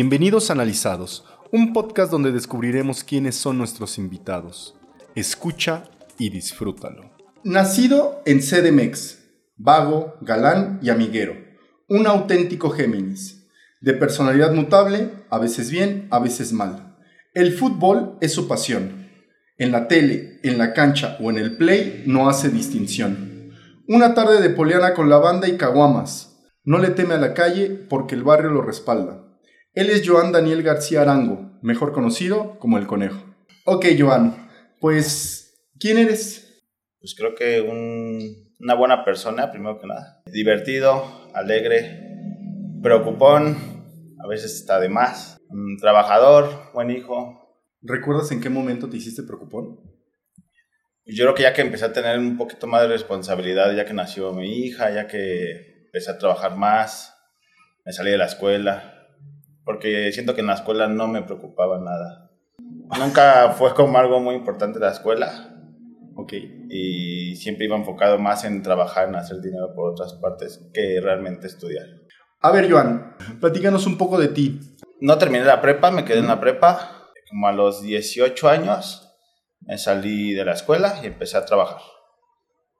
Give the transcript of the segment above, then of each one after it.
Bienvenidos a Analizados, un podcast donde descubriremos quiénes son nuestros invitados. Escucha y disfrútalo. Nacido en CDMX, vago, galán y amiguero, un auténtico Géminis, de personalidad mutable, a veces bien, a veces mal. El fútbol es su pasión. En la tele, en la cancha o en el play no hace distinción. Una tarde de poliana con la banda y caguamas. No le teme a la calle porque el barrio lo respalda. Él es Joan Daniel García Arango, mejor conocido como el Conejo. Ok, Joan, pues, ¿quién eres? Pues creo que un- una buena persona, primero que nada. Divertido, alegre, preocupón, a veces está de más. Un trabajador, buen hijo. ¿Recuerdas en qué momento te hiciste preocupón? Yo creo que ya que empecé a tener un poquito más de responsabilidad, ya que nació mi hija, ya que empecé a trabajar más, me salí de la escuela, porque siento que en la escuela no me preocupaba nada. Nunca fue como algo muy importante la escuela Ok. y siempre iba enfocado más en trabajar, en hacer dinero por otras partes que realmente estudiar. A ver, Joan, platícanos un poco de ti. No terminé la prepa, me quedé en la prepa. Como a los 18 años me salí de la escuela y empecé a trabajar.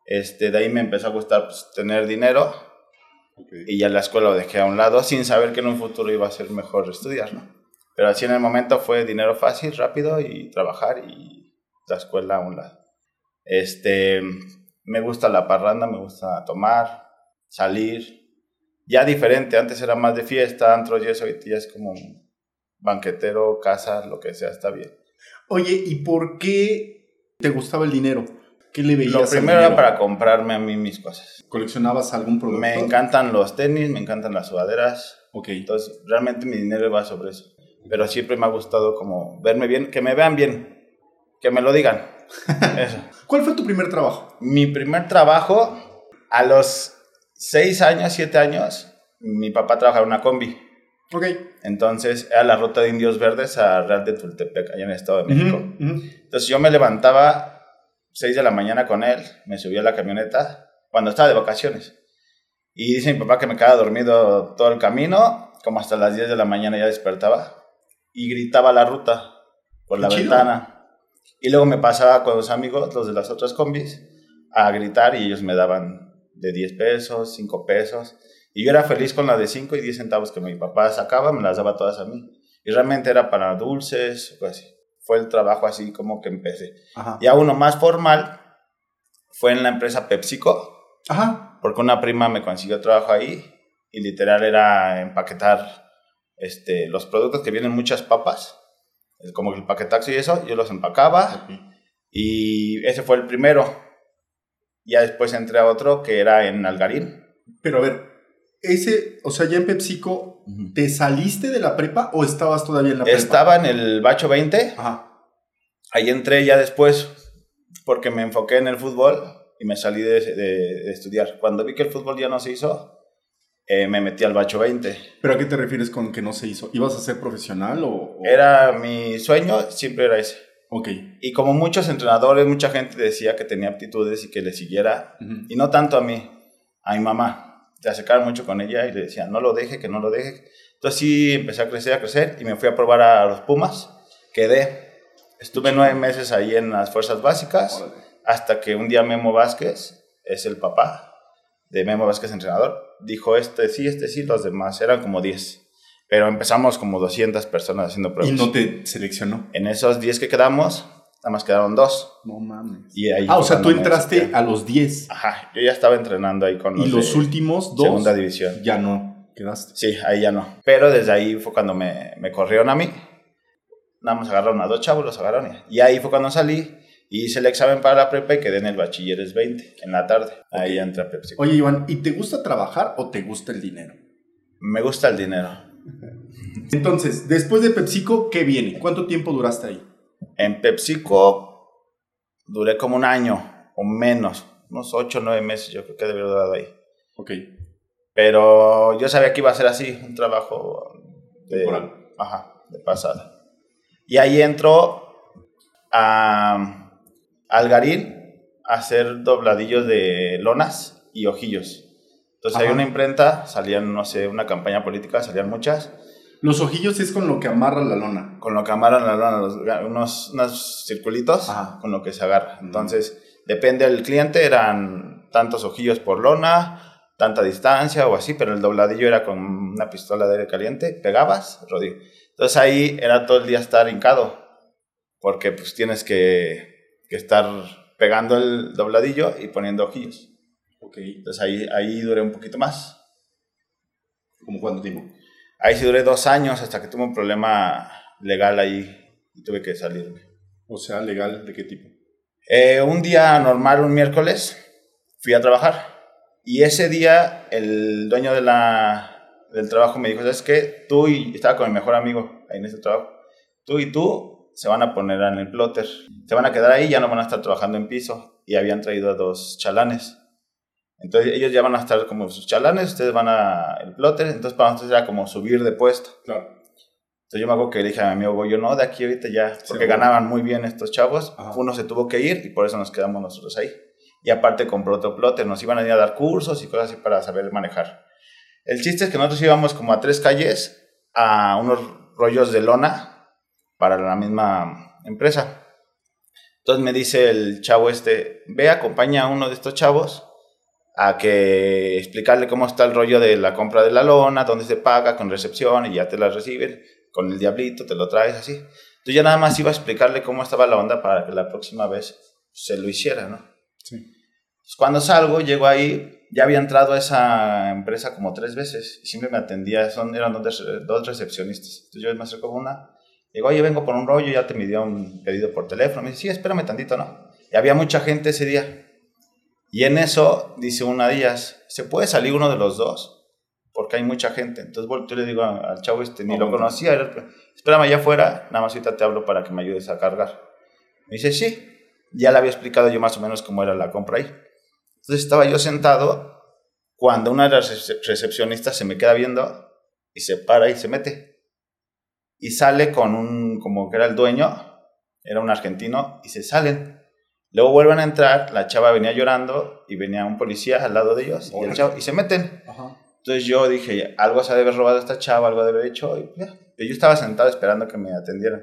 Este, de ahí me empezó a gustar pues, tener dinero y ya la escuela lo dejé a un lado sin saber que en un futuro iba a ser mejor estudiar, ¿no? Pero así en el momento fue dinero fácil, rápido y trabajar y la escuela a un lado. Este, me gusta la parranda, me gusta tomar, salir. Ya diferente, antes era más de fiesta, antros y eso, ahorita ya es como banquetero, casa, lo que sea, está bien. Oye, ¿y por qué te gustaba el dinero? ¿Qué le veías Lo primero era para comprarme a mí mis cosas. ¿Coleccionabas algún producto? Me encantan los tenis, me encantan las sudaderas, Ok. entonces realmente mi dinero va sobre eso. Pero siempre me ha gustado como verme bien, que me vean bien, que me lo digan. Eso. ¿Cuál fue tu primer trabajo? Mi primer trabajo, a los 6 años, 7 años, mi papá trabajaba en una combi. Ok. Entonces era la ruta de Indios Verdes a Real de Tultepec, allá en el Estado de México. Ujú, ujú. Entonces yo me levantaba 6 de la mañana con él, me subía a la camioneta cuando estaba de vacaciones. Y dice mi papá que me quedaba dormido todo el camino, como hasta las 10 de la mañana ya despertaba y gritaba la ruta por Qué la chido. ventana. Y luego me pasaba con los amigos, los de las otras combis, a gritar y ellos me daban de 10 pesos, 5 pesos. Y yo era feliz con la de 5 y 10 centavos que mi papá sacaba, me las daba todas a mí. Y realmente era para dulces, o así. Fue el trabajo así como que empecé. Ajá. Ya uno más formal fue en la empresa PepsiCo, Ajá. porque una prima me consiguió trabajo ahí y literal era empaquetar este, los productos que vienen muchas papas, como el paquetaxo y eso, yo los empacaba y ese fue el primero. Ya después entré a otro que era en Algarín. Pero a ver, ese, o sea, ya en PepsiCo, ¿te saliste de la prepa o estabas todavía en la prepa? Estaba en el Bacho 20, Ajá. ahí entré ya después porque me enfoqué en el fútbol y me salí de, de- de estudiar. Cuando vi que el fútbol ya no se hizo, eh, me metí al Bacho 20. ¿Pero a qué te refieres con que no se hizo? ¿Ibas a ser profesional o...? o- Era mi sueño, siempre era ese. Ok. Y como muchos entrenadores, mucha gente decía que tenía aptitudes y que le siguiera, y no tanto a mí, a mi mamá. Se acercaron mucho con ella y le decían, no lo deje, que no lo deje. Entonces sí, empecé a crecer, a crecer, y me fui a probar a los Pumas. Quedé. Estuve nueve meses ahí en las fuerzas básicas, Órale. hasta que un día Memo Vázquez, es el papá de Memo Vázquez, entrenador, dijo, este sí, este sí, los demás eran como 10. Pero empezamos como 200 personas haciendo pruebas. Y no te seleccionó. En esos 10 que quedamos, nada más quedaron dos. No mames. Y ahí Ah, o sea, tú entraste a los 10 Ajá, yo ya estaba entrenando ahí con los, y los de últimos dos segunda división. ya no quedaste. Sí, ahí ya no. Pero desde ahí fue cuando me, me corrieron a mí. Nada más agarraron a dos chavos, los agarraron. Y ahí fue cuando salí y hice el examen para la prepa y quedé en el bachilleres 20, en la tarde. Ahí ya entré a Pepsi. Oye, Iván, ¿y te gusta trabajar o te gusta el dinero? Me gusta el dinero. Entonces, después de PepsiCo, ¿qué viene? ¿Cuánto tiempo duraste ahí? En PepsiCo duré como un año o menos, unos 8 o 9 meses yo creo que debería haber durado ahí. Ok. Pero yo sabía que iba a ser así, un trabajo de, Temporal. ajá, de pasada. Y ahí entró a Algarín a hacer dobladillos de lonas y ojillos. Entonces hay una imprenta, salían, no sé, una campaña política, salían muchas, Los ojillos es con lo que amarra la lona. Con lo que amarran la lona, los- unos, unos circulitos Ajá. con lo que se agarra. Entonces, depende del cliente, eran tantos ojillos por lona, tanta distancia o así, pero el dobladillo era con una pistola de aire caliente, pegabas, rodillo. Entonces ahí era todo el día estar hincado, porque pues tienes que, que estar pegando el dobladillo y poniendo ojillos. Ok. Entonces ahí, ahí duré un poquito más. ¿Como cuánto tiempo? Ahí sí duré dos años hasta que tuve un problema legal ahí y tuve que salirme. O sea, legal, ¿de qué tipo? Eh, un día normal, un miércoles, fui a trabajar. Y ese día el dueño de la, del trabajo me dijo, ¿sabes qué? Tú y estaba con mi mejor amigo ahí en ese trabajo. Tú y tú se van a poner en el plotter. Se van a quedar ahí, ya no van a estar trabajando en piso. Y habían traído a dos chalanes. Entonces ellos ya van a estar como sus chalanes, ustedes van a el plotter. Entonces para nosotros era como subir de puesto. Claro. Entonces yo me acuerdo que le dije a mi amigo, yo no, de aquí ahorita ya, porque Sí, ganaban muy bien estos chavos, Ajá. uno se tuvo que ir y por eso nos quedamos nosotros ahí. Y aparte compró otro plotter, nos iban a ir a dar cursos y cosas así para saber manejar. El chiste es que nosotros íbamos como a tres calles a unos rollos de lona para la misma empresa. Entonces me dice el chavo este, ve, acompaña a uno de estos chavos a que explicarle cómo está el rollo de la compra de la lona, dónde se paga, con recepción y ya te la reciben, con el diablito te lo traes así. Entonces ya nada más iba a explicarle cómo estaba la onda para que la próxima vez se lo hiciera, ¿no? Sí. Pues cuando salgo, llego ahí, ya había entrado a esa empresa como tres veces y siempre me atendía, son, eran dos, dos recepcionistas. Entonces yo me acerco con una, digo, oye, vengo por un rollo, ya te me dio un pedido por teléfono. Me dice, sí, espérame tantito, ¿no? Y había mucha gente ese día. Y en eso dice una de ellas, ¿se puede salir uno de los dos? Porque hay mucha gente. Entonces volteo y le digo al chavo este, ni lo conocía, era- espérame allá afuera, nada más ahorita te hablo para que me ayudes a cargar. Me dice, sí. Ya le había explicado yo más o menos cómo era la compra ahí. Entonces estaba yo sentado cuando una de las rece- recepcionistas se me queda viendo y se para y se mete. Y sale con un, como que era el dueño, era un argentino, y se salen. Luego vuelven a entrar, la chava venía llorando y venía un policía al lado de ellos y, el chavo- y se meten. Ajá. Entonces yo dije, algo se ha de haber robado esta chava, algo debe haber hecho. Y ya. Yo estaba sentado esperando que me atendieran.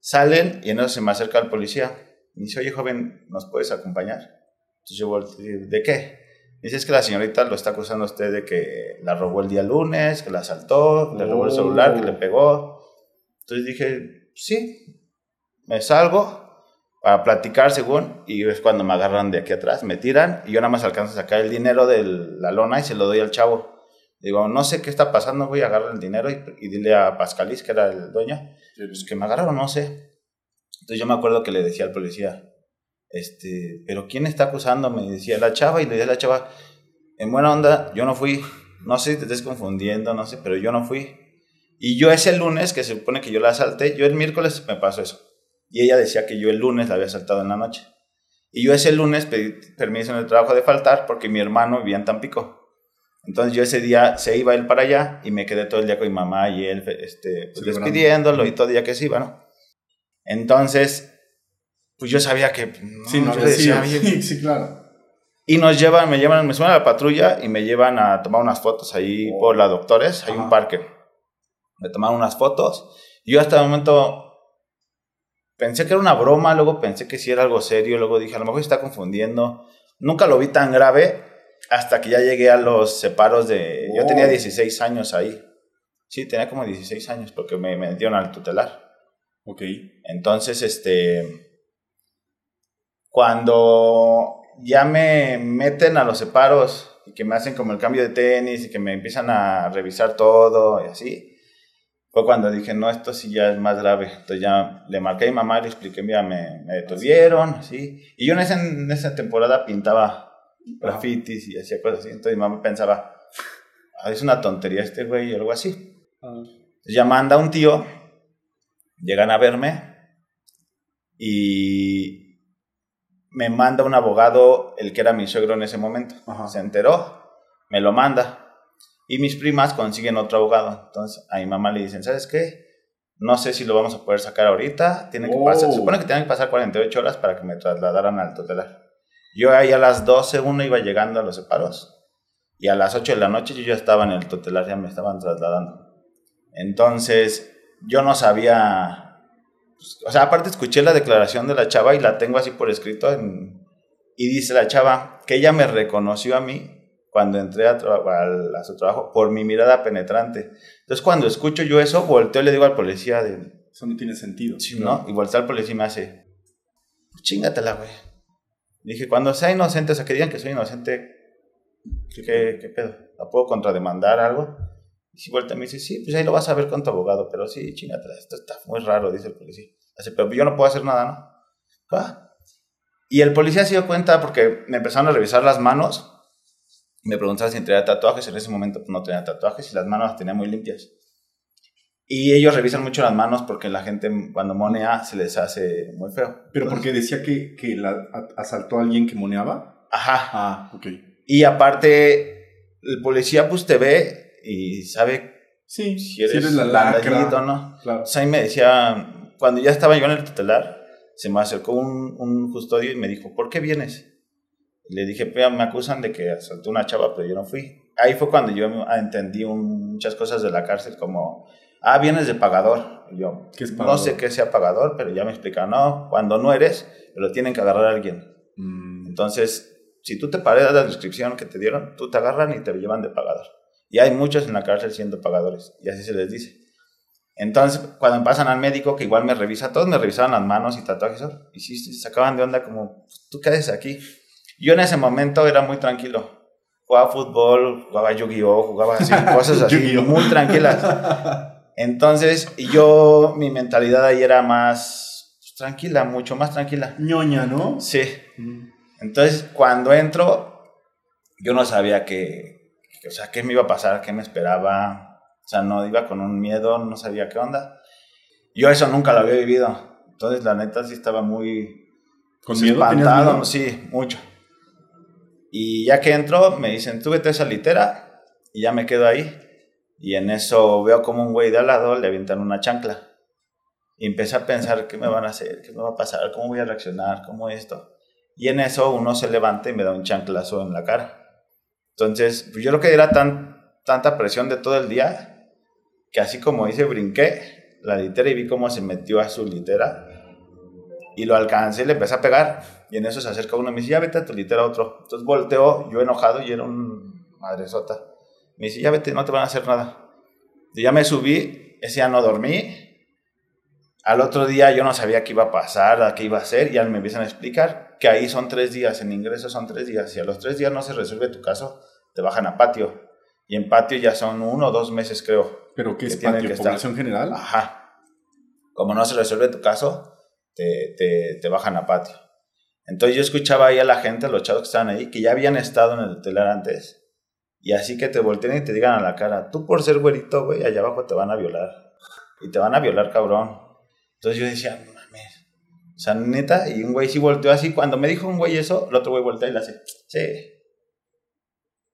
Salen y en eso se me acerca el policía. Me dice, oye joven, ¿nos puedes acompañar? Entonces yo digo, ¿de qué? Dice, es que la señorita lo está acusando a usted de que la robó el día lunes, que la asaltó, le robó el Oh. celular, que le pegó. Entonces dije, sí, me salgo para platicar según, y es cuando me agarran de aquí atrás, me tiran y yo nada más alcanzo a sacar el dinero de la lona y se lo doy al chavo. Digo, no sé qué está pasando, voy a agarrar el dinero y, y dile a Pascalis, que era el dueño, pues que me agarraron, no sé. Entonces yo me acuerdo que le decía al policía, este, pero ¿quién está acusándome? Y decía la chava, y le decía a la chava, en buena onda, yo no fui, no sé si te estés confundiendo, no sé, pero yo no fui. Y yo ese lunes, que se supone que yo la asalté, yo el miércoles me pasó eso. Y ella decía que yo el lunes la había asaltado en la noche. Y yo ese lunes pedí permiso en el trabajo de faltar porque mi hermano vivía en Tampico. Entonces yo ese día se iba él para allá y me quedé todo el día con mi mamá y él este, pues, despidiéndolo y todo el día que se iba, ¿no? Entonces, pues yo sabía que... no, Sí, no yo decía. "Oye, Sí, sí, claro. y nos llevan, me llevan, me suben a la patrulla y me llevan a tomar unas fotos ahí por la Doctores, hay Ajá. un parque. Me tomaron unas fotos. Y yo hasta el momento pensé que era una broma, luego pensé que sí era algo serio, luego dije, a lo mejor se está confundiendo. Nunca lo vi tan grave hasta que ya llegué a los separos de... Yo tenía Oh. 16 años ahí. Sí, tenía como 16 años porque me metieron al tutelar. Ok. Entonces, este, cuando ya me meten a los separos y que me hacen como el cambio de tenis y que me empiezan a revisar todo y así, fue cuando dije, no, esto sí ya es más grave. Entonces ya le marqué a mi mamá y le expliqué, mira, me, me detuvieron, así. Y yo en esa, en esa temporada pintaba grafitis y hacía cosas así. Entonces mi mamá pensaba, "Ah, es una tontería este güey o algo así. Entonces ya manda un tío, llegan a verme y me manda un abogado, el que era mi suegro en ese momento. Ajá. Se enteró, me lo manda. Y mis primas consiguen otro abogado. Entonces a mi mamá le dicen, ¿sabes qué? No sé si lo vamos a poder sacar ahorita. Tiene que Oh. pasar, se supone que tienen que pasar 48 horas para que me trasladaran al tutelar. Yo ahí a las 12, uno iba llegando a los separos. Y a las 8 de la noche yo ya estaba en el tutelar, ya me estaban trasladando. Entonces, yo no sabía, pues, o sea, aparte escuché la declaración de la chava y la tengo así por escrito y dice la chava que ella me reconoció a mí cuando entré a, a, su trabajo por mi mirada penetrante. Entonces, cuando escucho yo eso, volteo y le digo al policía de... Eso no tiene sentido. Sí, ¿no? Y volteo al policía y me hace, chingatela, güey. Dije, cuando sea inocente, o sea, que digan que soy inocente, ¿qué, qué pedo? ¿La puedo contrademandar algo? Y si vuelta me dice, sí, pues ahí lo vas a ver con tu abogado, pero sí, chingatela, esto está muy raro, dice el policía. Hace, pero yo no puedo hacer nada, ¿no? Ah. Y el policía se dio cuenta porque me empezaron a revisar las manos me preguntaba si tenía tatuajes, en ese momento no tenía tatuajes y las manos las tenía muy limpias. Y ellos revisan mucho las manos porque la gente cuando monea se les hace muy feo. ¿Pero porque decía que, que la, asaltó a alguien que moneaba? Ajá. Ah, ok. Y aparte, el policía pues te ve y sabe sí, si eres, la lacra. o no. Claro. O sea, ahí me decía, cuando ya estaba yo en el tutelar, se me acercó un, un custodio y me dijo, ¿por qué vienes? Le dije, me acusan de que asaltó una chava, pero yo no fui. Ahí fue cuando yo entendí muchas cosas de la cárcel, como, ah, vienes de pagador. yo, no sé qué sea pagador, pero ya me explicaron, no, cuando no eres, pero tienen que agarrar a alguien. Mm. Entonces, si tú te pareces la descripción que te dieron, tú te agarran y te llevan de pagador. Y hay muchos en la cárcel siendo pagadores, y así se les dice. Entonces, cuando pasan al médico, que igual me revisa, todos me revisaban las manos y tatuajes, y sí, se sacaban de onda como, tú qué haces aquí. Yo en ese momento era muy tranquilo. Jugaba fútbol, jugaba Yu-Gi-Oh, jugaba así, cosas así, muy tranquilas. Entonces, yo, mi mentalidad ahí era más pues, tranquila, mucho más tranquila. ñoña, ¿no? Sí. Mm. Entonces, cuando entro, yo no sabía qué, o sea, qué me iba a pasar, qué me esperaba. O sea, no iba con un miedo, no sabía qué onda. Yo eso nunca lo había vivido. Entonces, la neta sí estaba muy ¿Con miedo, espantado, sí, mucho. Y ya que entro, me dicen, tú vete esa litera y ya me quedo ahí. Y en eso veo como un güey de al lado le avientan una chancla. Y empecé a pensar, ¿qué me van a hacer? ¿Qué me va a pasar? ¿Cómo voy a reaccionar? ¿Cómo esto? Y en eso uno se levanta y me da un chanclazo en la cara. Entonces, pues yo creo que era tan, tanta presión de todo el día que así como hice, brinqué la litera y vi cómo se metió a su litera y lo alcancé y le empecé a pegar. Y en eso se acerca uno y me dice, ya vete a tu litera otro. Entonces volteo, yo enojado, y era un madresota. Me dice, ya vete, no te van a hacer nada. Y ya me subí, ese día no dormí. Al otro día yo no sabía qué iba a pasar, qué iba a hacer, y ya me empiezan a explicar que ahí son tres días, en ingreso son tres días. Si a los tres días no se resuelve tu caso, te bajan a patio. Y en patio ya son uno o dos meses, creo. ¿Pero qué es patio? ¿Población general? Ajá. Como no se resuelve tu caso, te, te, bajan a patio. Entonces yo escuchaba ahí a la gente, a los chavos que estaban ahí, que ya habían estado en el telar antes. Y así que te volteen y te digan a la cara, tú por ser güerito, güey, allá abajo te van a violar. Y te van a violar, cabrón. Entonces yo decía, mames. O sea, neta, y un güey sí volteó así. Cuando me dijo un güey eso, el otro güey volteó y le hace, sí.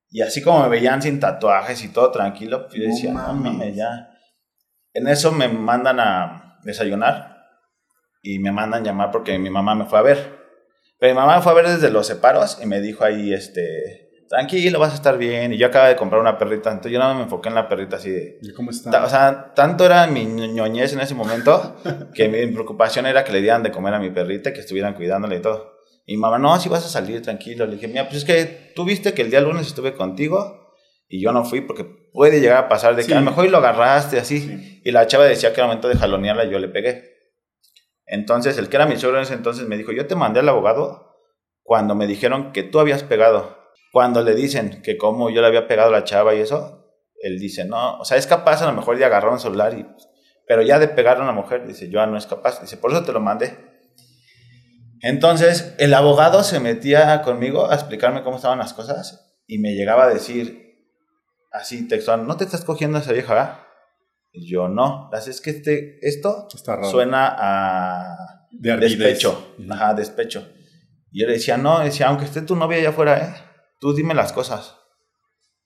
Y así como me veían sin tatuajes y todo tranquilo, pues yo decía, no mames, ya. En eso me mandan a desayunar y me mandan llamar porque mi mamá me fue a ver. Pero mi mamá me fue a ver desde los separos y me dijo ahí, este, tranquilo, vas a estar bien. Y yo acabo de comprar una perrita, entonces yo nada me enfoqué en la perrita así de... ¿Y cómo está? O sea, tanto era mi ñoñez en ese momento que mi preocupación era que le dieran de comer a mi perrita, que estuvieran cuidándole y todo. Y mi mamá, no, si vas a salir tranquilo. Le dije, mira, pues es que tú viste que el día lunes estuve contigo y yo no fui porque puede llegar a pasar de que a lo mejor lo agarraste así. Y la chava decía que al momento de jalonearla yo le pegué. Entonces, el que era mi suegro en ese entonces me dijo, yo te mandé al abogado cuando me dijeron que tú habías pegado. Cuando le dicen que como yo le había pegado a la chava y eso, él dice, no, o sea, es capaz a lo mejor de agarrar un celular, y, pero ya de pegar a una mujer, dice, yo no es capaz. Dice, por eso te lo mandé. Entonces, el abogado se metía conmigo a explicarme cómo estaban las cosas y me llegaba a decir, así textual, no te estás cogiendo a esa vieja, yo no. Es que este, esto suena a despecho. Ajá, despecho. Y le decía, no, decía, aunque esté tu novia allá afuera, ¿eh? tú dime las cosas.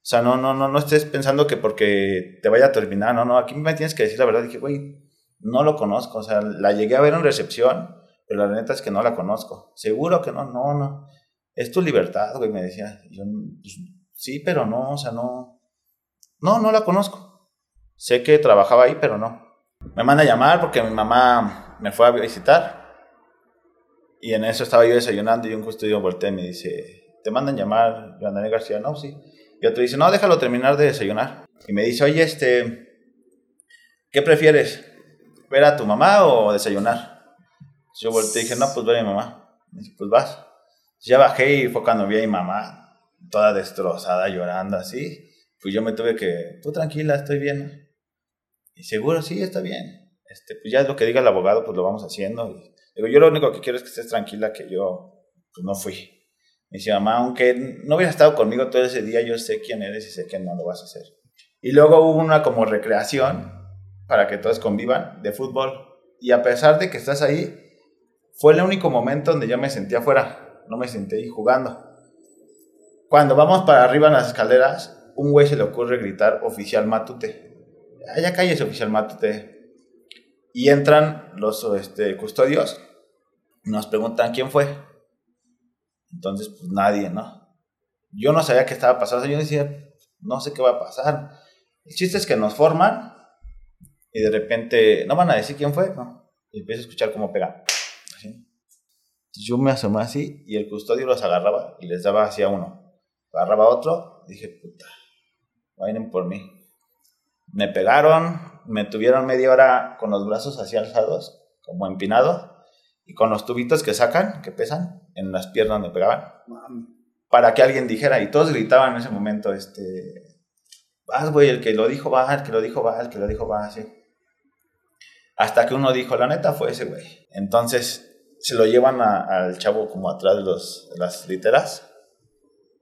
O sea, no, no, no, no estés pensando que porque te vaya a terminar, no, no, aquí me tienes que decir la verdad. dije, güey, no lo conozco. O sea, la llegué a ver en recepción, pero la neta es que no la conozco. Seguro que no, no, no. Es tu libertad, güey, me decía. Yo, pues, sí, pero no, o sea, no. No, no la conozco. Sé que trabajaba ahí, pero no. Me manda a llamar porque mi mamá me fue a visitar. Y en eso estaba yo desayunando y un custodio voltea y me dice, ¿te mandan llamar Daniel García? No, sí. Y otro dice, no, déjalo terminar de desayunar. Y me dice, oye, este, ¿qué prefieres? ¿Ver a tu mamá o desayunar? Yo volteé y dije, no, pues ver a mi mamá. Me dice, pues vas. Ya bajé y fue cuando vi a mi mamá, toda destrozada, llorando así. Pues yo me tuve que, tú tranquila, estoy bien. Seguro, sí, está bien. Este, pues ya es lo que diga el abogado, pues lo vamos haciendo. Y digo, yo lo único que quiero es que estés tranquila, que yo pues no fui. Me dice, mamá, aunque no hubieras estado conmigo todo ese día, yo sé quién eres y sé que no lo vas a hacer. Y luego hubo una como recreación para que todos convivan de fútbol. Y a pesar de que estás ahí, fue el único momento donde yo me sentía afuera, no me senté ahí jugando. Cuando vamos para arriba en las escaleras, un güey se le ocurre gritar oficial Matute. Allá calles oficial Matute. Y entran los este, custodios y nos preguntan quién fue. Entonces, pues nadie, ¿no? Yo no sabía qué estaba pasando. Yo decía, no sé qué va a pasar. El chiste es que nos forman y de repente, no van a decir quién fue, ¿no? Y empiezo a escuchar cómo pegan. Así. yo me asomé así y el custodio los agarraba y les daba hacia uno. Agarraba otro, dije, puta, vayan por mí. Me pegaron, me tuvieron media hora con los brazos así alzados, como empinado, y con los tubitos que sacan, que pesan, en las piernas me pegaban. Para que alguien dijera, y todos gritaban en ese momento, este, vas, güey, el que lo dijo va, el que lo dijo va, el que lo dijo va, así. Hasta que uno dijo, la neta fue ese güey. Entonces se lo llevan al chavo como atrás de, los, las literas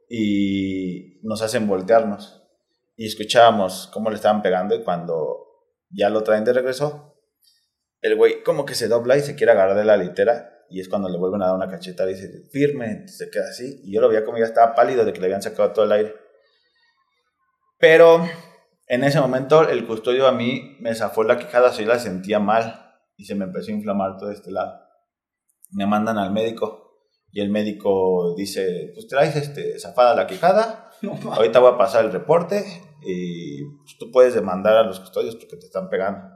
y nos hacen voltearnos. Y escuchábamos cómo le estaban pegando y cuando ya lo traen de regreso, el güey como que se dobla y se quiere agarrar de la litera y es cuando le vuelven a dar una cachetada y dice, firme, se queda así. Y yo lo veía como ya estaba pálido de que le habían sacado todo el aire. Pero en ese momento el custodio a mí me zafó la quijada, yo la sentía mal y se me empezó a inflamar todo este lado. Me mandan al médico y el médico dice, pues traes este, zafada la quijada, ahorita voy a pasar el reporte y tú puedes demandar a los custodios porque te están pegando.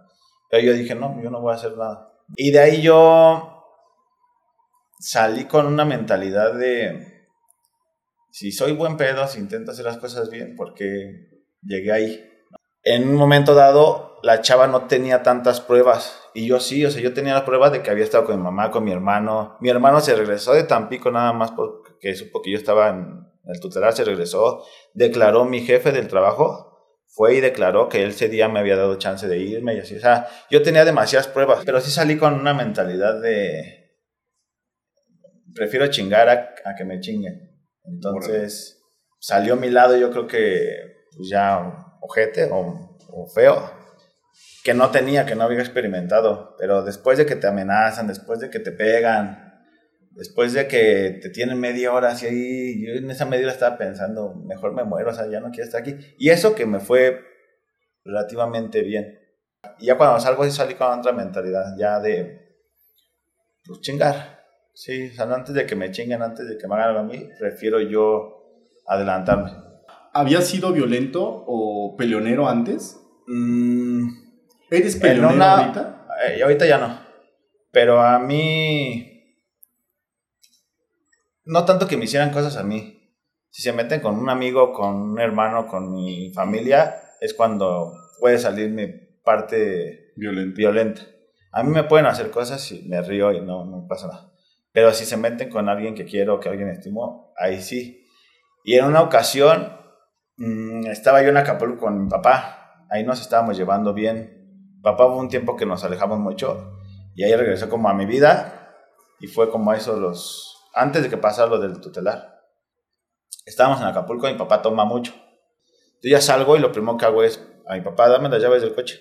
Pero yo dije, no, yo no voy a hacer nada. Y de ahí yo salí con una mentalidad de, si soy buen pedo, si intento hacer las cosas bien, porque llegué ahí en un momento dado la chava no tenía tantas pruebas y yo sí, o sea, yo tenía las pruebas de que había estado con mi mamá, con mi hermano. Mi hermano se regresó de Tampico nada más porque supo que yo estaba en el tutelar, se regresó, declaró mi jefe del trabajo, fue y declaró que ese día me había dado chance de irme y así, o sea, yo tenía demasiadas pruebas, pero sí salí con una mentalidad de prefiero chingar a, que me chinguen. Entonces, salió a mi lado, yo creo que pues ya ojete o, o feo que no tenía, que no había experimentado. Pero después de que te amenazan, después de que te pegan, después de que te tienen media hora así ahí, yo en esa media hora estaba pensando, mejor me muero, o sea, ya no quiero estar aquí. Y eso que me fue relativamente bien. Y ya cuando salgo así salí con otra mentalidad, ya de, pues chingar. Sí, o sea, antes de que me chinguen, antes de que me hagan algo a mí, prefiero yo adelantarme. ¿Había sido violento o peleonero antes? Mm, ¿Eres peleonero ahorita? Eh, ahorita ya no. Pero a mí. No tanto que me hicieran cosas a mí. Si se meten con un amigo, con un hermano, con mi familia, es cuando puede salir mi parte violenta. violenta. A mí me pueden hacer cosas y me río y no, no pasa nada. Pero si se meten con alguien que quiero, que alguien estimo, ahí sí. Y en una ocasión Mm, estaba yo en Acapulco con mi papá. Ahí nos estábamos llevando bien. Papá hubo un tiempo que nos alejamos mucho y ahí regresó como a mi vida y fue como eso los... Antes de que pasara lo del tutelar. Estábamos en Acapulco y mi papá toma mucho. Yo ya salgo y lo primero que hago es a mi papá, dame las llaves del coche.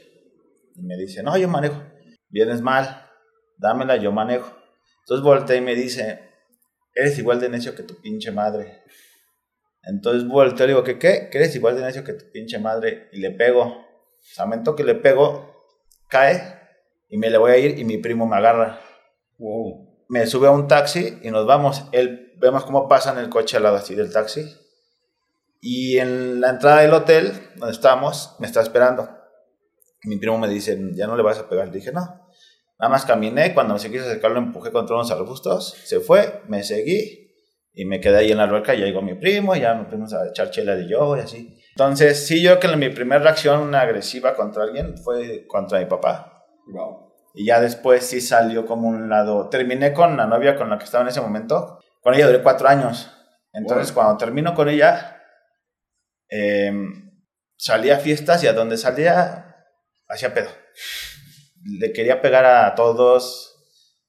Y me dice, no, yo manejo. Vienes mal, dámela, yo manejo. Entonces voltea y me dice, eres igual de necio que tu pinche madre. Entonces vuelto y digo, ¿qué qué? ¿Que eres igual de necio que tu pinche madre? Y le pego. Samento que le pego, cae y me le voy a ir y mi primo me agarra. Wow. Me sube a un taxi y nos vamos. Él, vemos cómo pasa en el coche al lado así del taxi. Y en la entrada del hotel donde estamos, me está esperando. Mi primo me dice, ya no le vas a pegar. Le dije, no. Nada más caminé, cuando se quiso acercar lo empujé contra unos arbustos, se fue, me seguí y me quedé ahí en la alberca, ya llegó mi primo, ya nos fuimos a echar chela de yo y así. Entonces, sí, yo creo que mi primera reacción agresiva contra alguien fue contra mi papá. Wow. Y ya después sí salió como un lado. Terminé con la novia con la que estaba en ese momento. Con ella duré cuatro años. Entonces, cuando termino con ella, eh, salía a fiestas y a donde salía, hacía pedo. Le quería pegar a todos.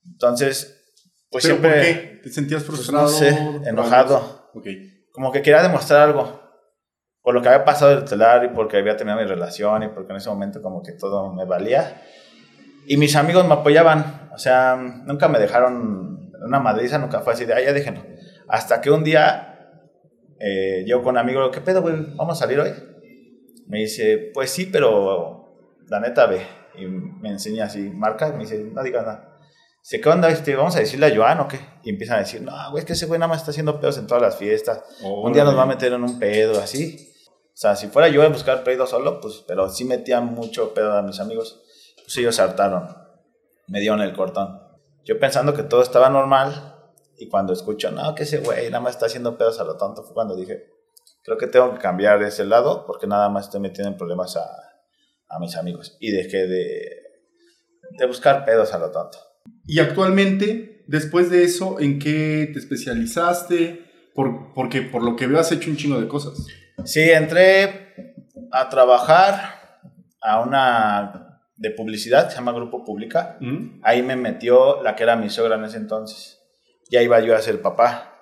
Entonces, pues ¿Pero siempre. por qué? ¿Te sentías pues, frustrado? no sé, enojado. Ok. Como que quería demostrar algo. Por lo que había pasado del telar y porque había terminado mi relación y porque en ese momento como que todo me valía. Y mis amigos me apoyaban. O sea, nunca me dejaron una madriza, nunca fue así de, ah, ya déjenlo. Hasta que un día eh, yo con un amigo, ¿qué pedo, güey? ¿Vamos a salir hoy? Me dice, pues sí, pero la neta ve. Y me enseña así, marca, y me dice, no digas nada. Dice, ¿qué onda? Este, ¿Vamos a decirle a Joan o qué? Y empiezan a decir, no, güey, es que ese güey nada más está haciendo pedos en todas las fiestas. Un día nos va a meter en un pedo, así. O sea, si fuera yo a buscar pedo solo, pues, pero sí metía mucho pedo a mis amigos. Ellos se hartaron. Me dieron el cortón. Yo pensando que todo estaba normal. Y cuando escucho, no, que ese güey nada más está haciendo pedos a lo tonto, fue cuando dije, creo que tengo que cambiar de ese lado porque nada más estoy metiendo en problemas a, a mis amigos. Y dejé de, de buscar pedos a lo tonto. Y actualmente, después de eso, ¿en qué te especializaste? Por, porque por lo que veo has hecho un chingo de cosas. Sí, entré a trabajar a una de publicidad, se llama Grupo Pública. ¿Mm? Ahí me metió la que era mi suegra en ese entonces. Ya iba yo a ser papá.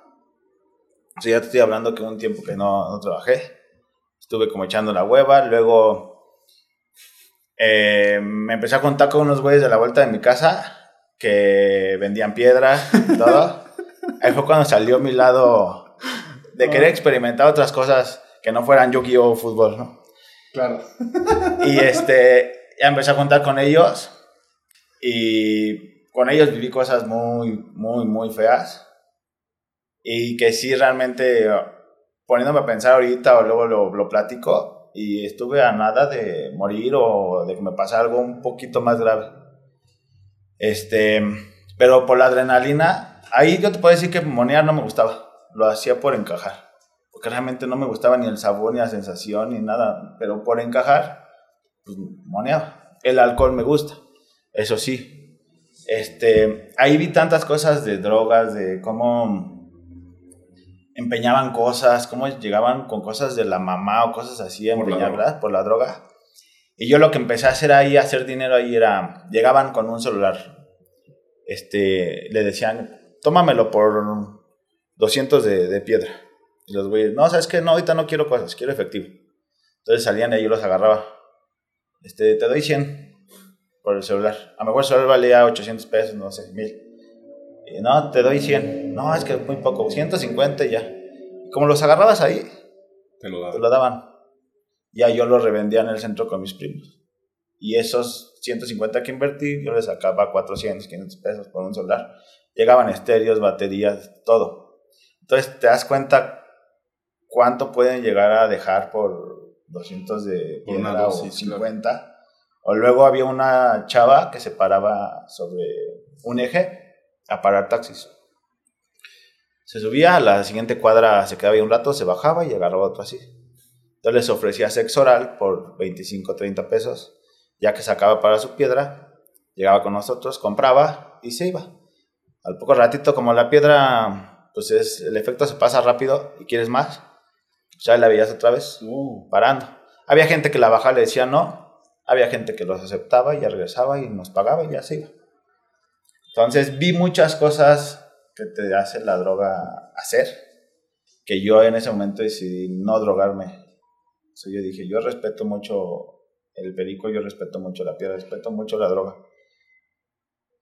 O sea, ya te estoy hablando que un tiempo que no, no trabajé. Estuve como echando la hueva. Luego eh, me empecé a contar con unos güeyes de la vuelta de mi casa que vendían piedra y todo. Ahí fue cuando salió mi lado de querer experimentar otras cosas que no fueran Yu-Gi-Oh! fútbol, ¿no? Claro. Y este, ya empecé a contar con ellos y con ellos viví cosas muy, muy, muy feas. Y que sí, realmente, poniéndome a pensar ahorita o luego lo, lo platico, y estuve a nada de morir o de que me pasara algo un poquito más grave. Este, pero por la adrenalina, ahí yo te puedo decir que monear no me gustaba, lo hacía por encajar, porque realmente no me gustaba ni el sabor, ni la sensación, ni nada, pero por encajar, pues. El alcohol me gusta, eso sí. Este, ahí vi tantas cosas de drogas, de cómo empeñaban cosas, cómo llegaban con cosas de la mamá o cosas así a Por la droga. ¿verdad? Por la droga. Y yo lo que empecé a hacer ahí, a hacer dinero ahí era, llegaban con un celular, este, le decían, tómamelo por 200 de, de piedra. Y los güeyes, no, ¿sabes qué? No, ahorita no quiero cosas, quiero efectivo. Entonces salían y yo los agarraba. Este, te doy 100 por el celular. A lo mejor el celular valía 800 pesos, no sé, 1000. Y no, te doy 100. No, es que es muy poco, 150 y ya. Como los agarrabas ahí, Te lo te daba. lo daban. Ya yo lo revendía en el centro con mis primos. Y esos 150 que invertí, yo les sacaba 400, 500 pesos por un celular. Llegaban estéreos, baterías, todo. Entonces te das cuenta cuánto pueden llegar a dejar por 200 de Por una piedra o dosis, claro. 50. O luego había una chava que se paraba sobre un eje a parar taxis. Se subía, a la siguiente cuadra se quedaba ahí un rato, se bajaba y agarraba otro así. Entonces les ofrecía sexo oral por 25, 30 pesos. Ya que sacaba para su piedra, llegaba con nosotros, compraba y se iba. Al poco ratito, como la piedra, pues es, el efecto se pasa rápido y quieres más, ya la veías otra vez Oh. parando. Había gente que la bajaba y le decía no, había gente que los aceptaba y ya regresaba y nos pagaba y ya se iba. Entonces vi muchas cosas que te hace la droga hacer, que yo en ese momento decidí no drogarme. Yo dije, yo respeto mucho el perico, yo respeto mucho la piedra, respeto mucho la droga.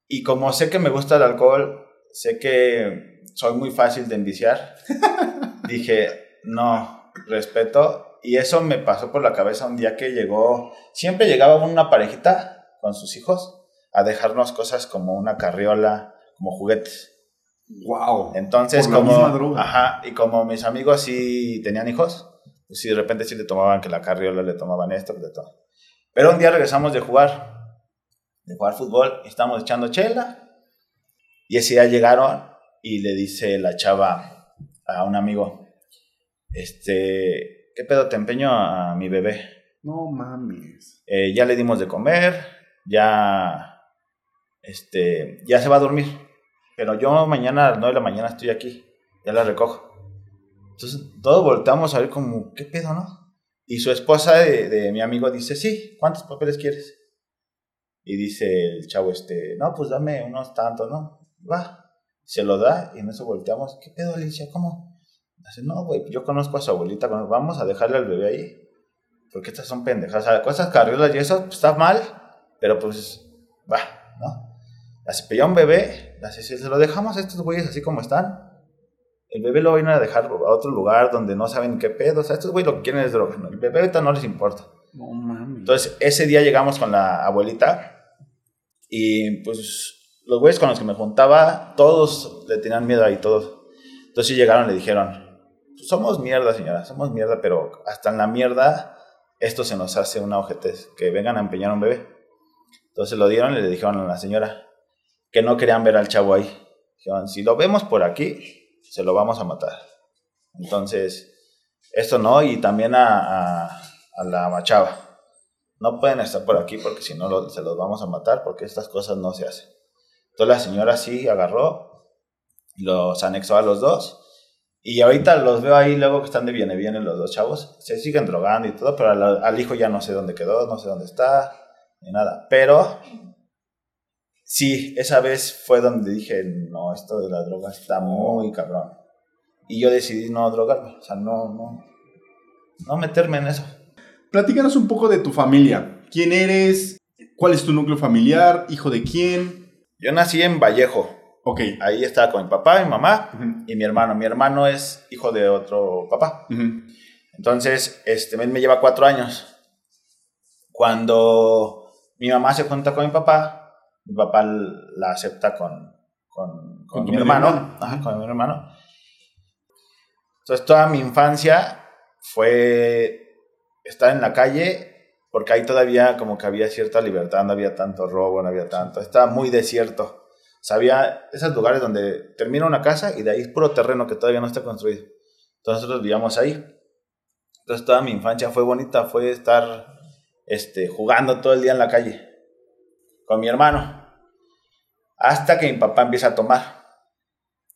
Y como sé que me gusta el alcohol, sé que soy muy fácil de enviciar, dije, no, respeto. Y eso me pasó por la cabeza un día que llegó, siempre llegaba una parejita con sus hijos a dejarnos cosas como una carriola, como juguetes. Wow. Entonces, Por la como, misma droga. ajá, y como mis amigos sí tenían hijos, pues sí, de repente sí le tomaban que la carriola, le tomaban esto, le tomaban. Pero un día regresamos de jugar, de jugar fútbol, y estábamos echando chela, y ese día llegaron y le dice la chava a un amigo, este, ¿qué pedo te empeño a mi bebé? No mames. Eh, ya le dimos de comer, ya, este, ya se va a dormir. Pero yo mañana a las 9 de la mañana estoy aquí, ya la recojo. Entonces todos volteamos a ver como, ¿qué pedo, no? Y su esposa de, de mi amigo dice, sí, ¿cuántos papeles quieres? Y dice el chavo este, no, pues dame unos tantos, ¿no? Va, se lo da y en eso volteamos, ¿qué pedo, Alicia? ¿Cómo? No, güey, yo conozco a su abuelita, vamos a dejarle al bebé ahí porque estas son pendejas. O sea, cosas carriolas y eso pues, está mal, pero pues va, ¿no? La cepilla un bebé, la, si se lo dejamos a estos güeyes así como están, el bebé lo van a dejar a otro lugar donde no saben qué pedo. O sea, estos güeyes lo que quieren es droga. El bebé ahorita no les importa. No mames. Entonces, ese día llegamos con la abuelita y pues los güeyes con los que me juntaba, todos le tenían miedo ahí, todos. Entonces llegaron le dijeron, somos mierda, señora, somos mierda, pero hasta en la mierda esto se nos hace una ojetez, que vengan a empeñar un bebé. Entonces lo dieron y le dijeron a la señora que no querían ver al chavo ahí. Dijeron, si lo vemos por aquí, se lo vamos a matar. Entonces, esto no, y también a, a, la machava. No pueden estar por aquí porque si no se los vamos a matar porque estas cosas no se hacen. Entonces la señora sí agarró, los anexó a los dos y ahorita los veo ahí, luego que están de viene, vienen los dos chavos. Se siguen drogando y todo, pero al, hijo ya no sé dónde quedó, no sé dónde está, ni nada. Pero sí, esa vez fue donde dije, no, esto de la droga está muy cabrón. Y yo decidí no drogarme, o sea, no, no, no meterme en eso. Platícanos un poco de tu familia. ¿Quién eres? ¿Cuál es tu núcleo familiar? ¿Hijo de quién? Yo nací en Vallejo, Ok. Ahí estaba con mi papá, mi mamá y mi hermano. Mi hermano es hijo de otro papá. Entonces, este, él me lleva cuatro años. Cuando mi mamá se junta con mi papá, mi papá la acepta con, con, con, mi hermano. Ajá, con mi hermano. Entonces, toda mi infancia fue estar en la calle, porque ahí todavía como que había cierta libertad, no había tanto robo, no había tanto. Estaba muy desierto sabía esos lugares donde termina una casa y de ahí es puro terreno que todavía no está construido. Entonces nosotros vivíamos ahí. Entonces toda mi infancia fue bonita, fue estar este, jugando todo el día en la calle con mi hermano. Hasta que mi papá empieza a tomar.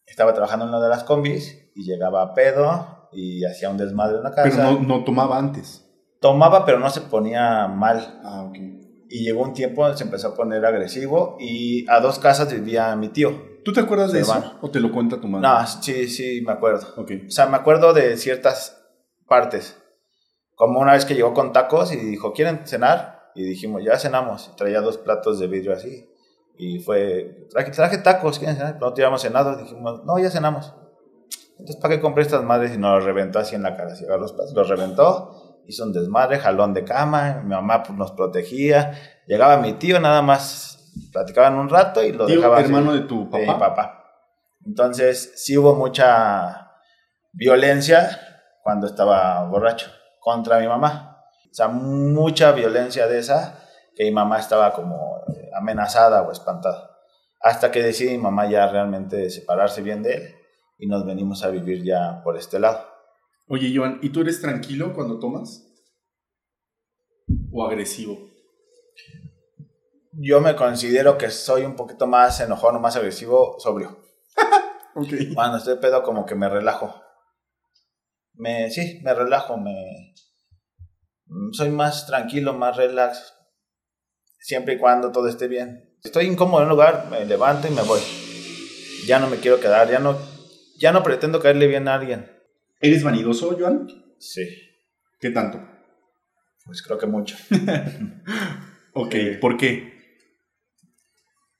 Estaba trabajando en una de las combis y llegaba a pedo y hacía un desmadre en la casa. Pero no, no tomaba antes. Tomaba, pero no se ponía mal. Ah, ok y llegó un tiempo se empezó a poner agresivo y a dos casas vivía mi tío. ¿Tú te acuerdas de eso o te lo cuenta tu madre? No, sí, sí, me acuerdo. Okay. O sea, me acuerdo de ciertas partes. Como una vez que llegó con tacos y dijo, ¿quieren cenar? Y dijimos, ya cenamos. Y traía dos platos de vidrio así. Y fue, traje, traje tacos, ¿quieren cenar? No teníamos cenado. Dijimos, no, ya cenamos. Entonces, ¿para qué compré estas madres? Y nos los reventó así en la cara. Así, los, los reventó hizo un desmadre, jalón de cama, mi mamá pues, nos protegía, llegaba mi tío, nada más platicaban un rato y lo ¿Tío, dejaba. hermano de tu papá? De mi papá. Entonces sí hubo mucha violencia cuando estaba borracho contra mi mamá. O sea, mucha violencia de esa que mi mamá estaba como eh, amenazada o espantada. Hasta que decide mi mamá ya realmente separarse bien de él y nos venimos a vivir ya por este lado. Oye, Joan, ¿y tú eres tranquilo cuando tomas? ¿O agresivo? Yo me considero que soy un poquito más enojón o más agresivo sobrio. ok. Cuando estoy pedo, como que me relajo. Me, sí, me relajo, me. Soy más tranquilo, más relax. Siempre y cuando todo esté bien. Estoy incómodo en un lugar, me levanto y me voy. Ya no me quiero quedar, ya no, ya no pretendo caerle bien a alguien ¿Eres vanidoso, Joan? Sí. ¿Qué tanto? Pues creo que mucho. ok, ¿por qué?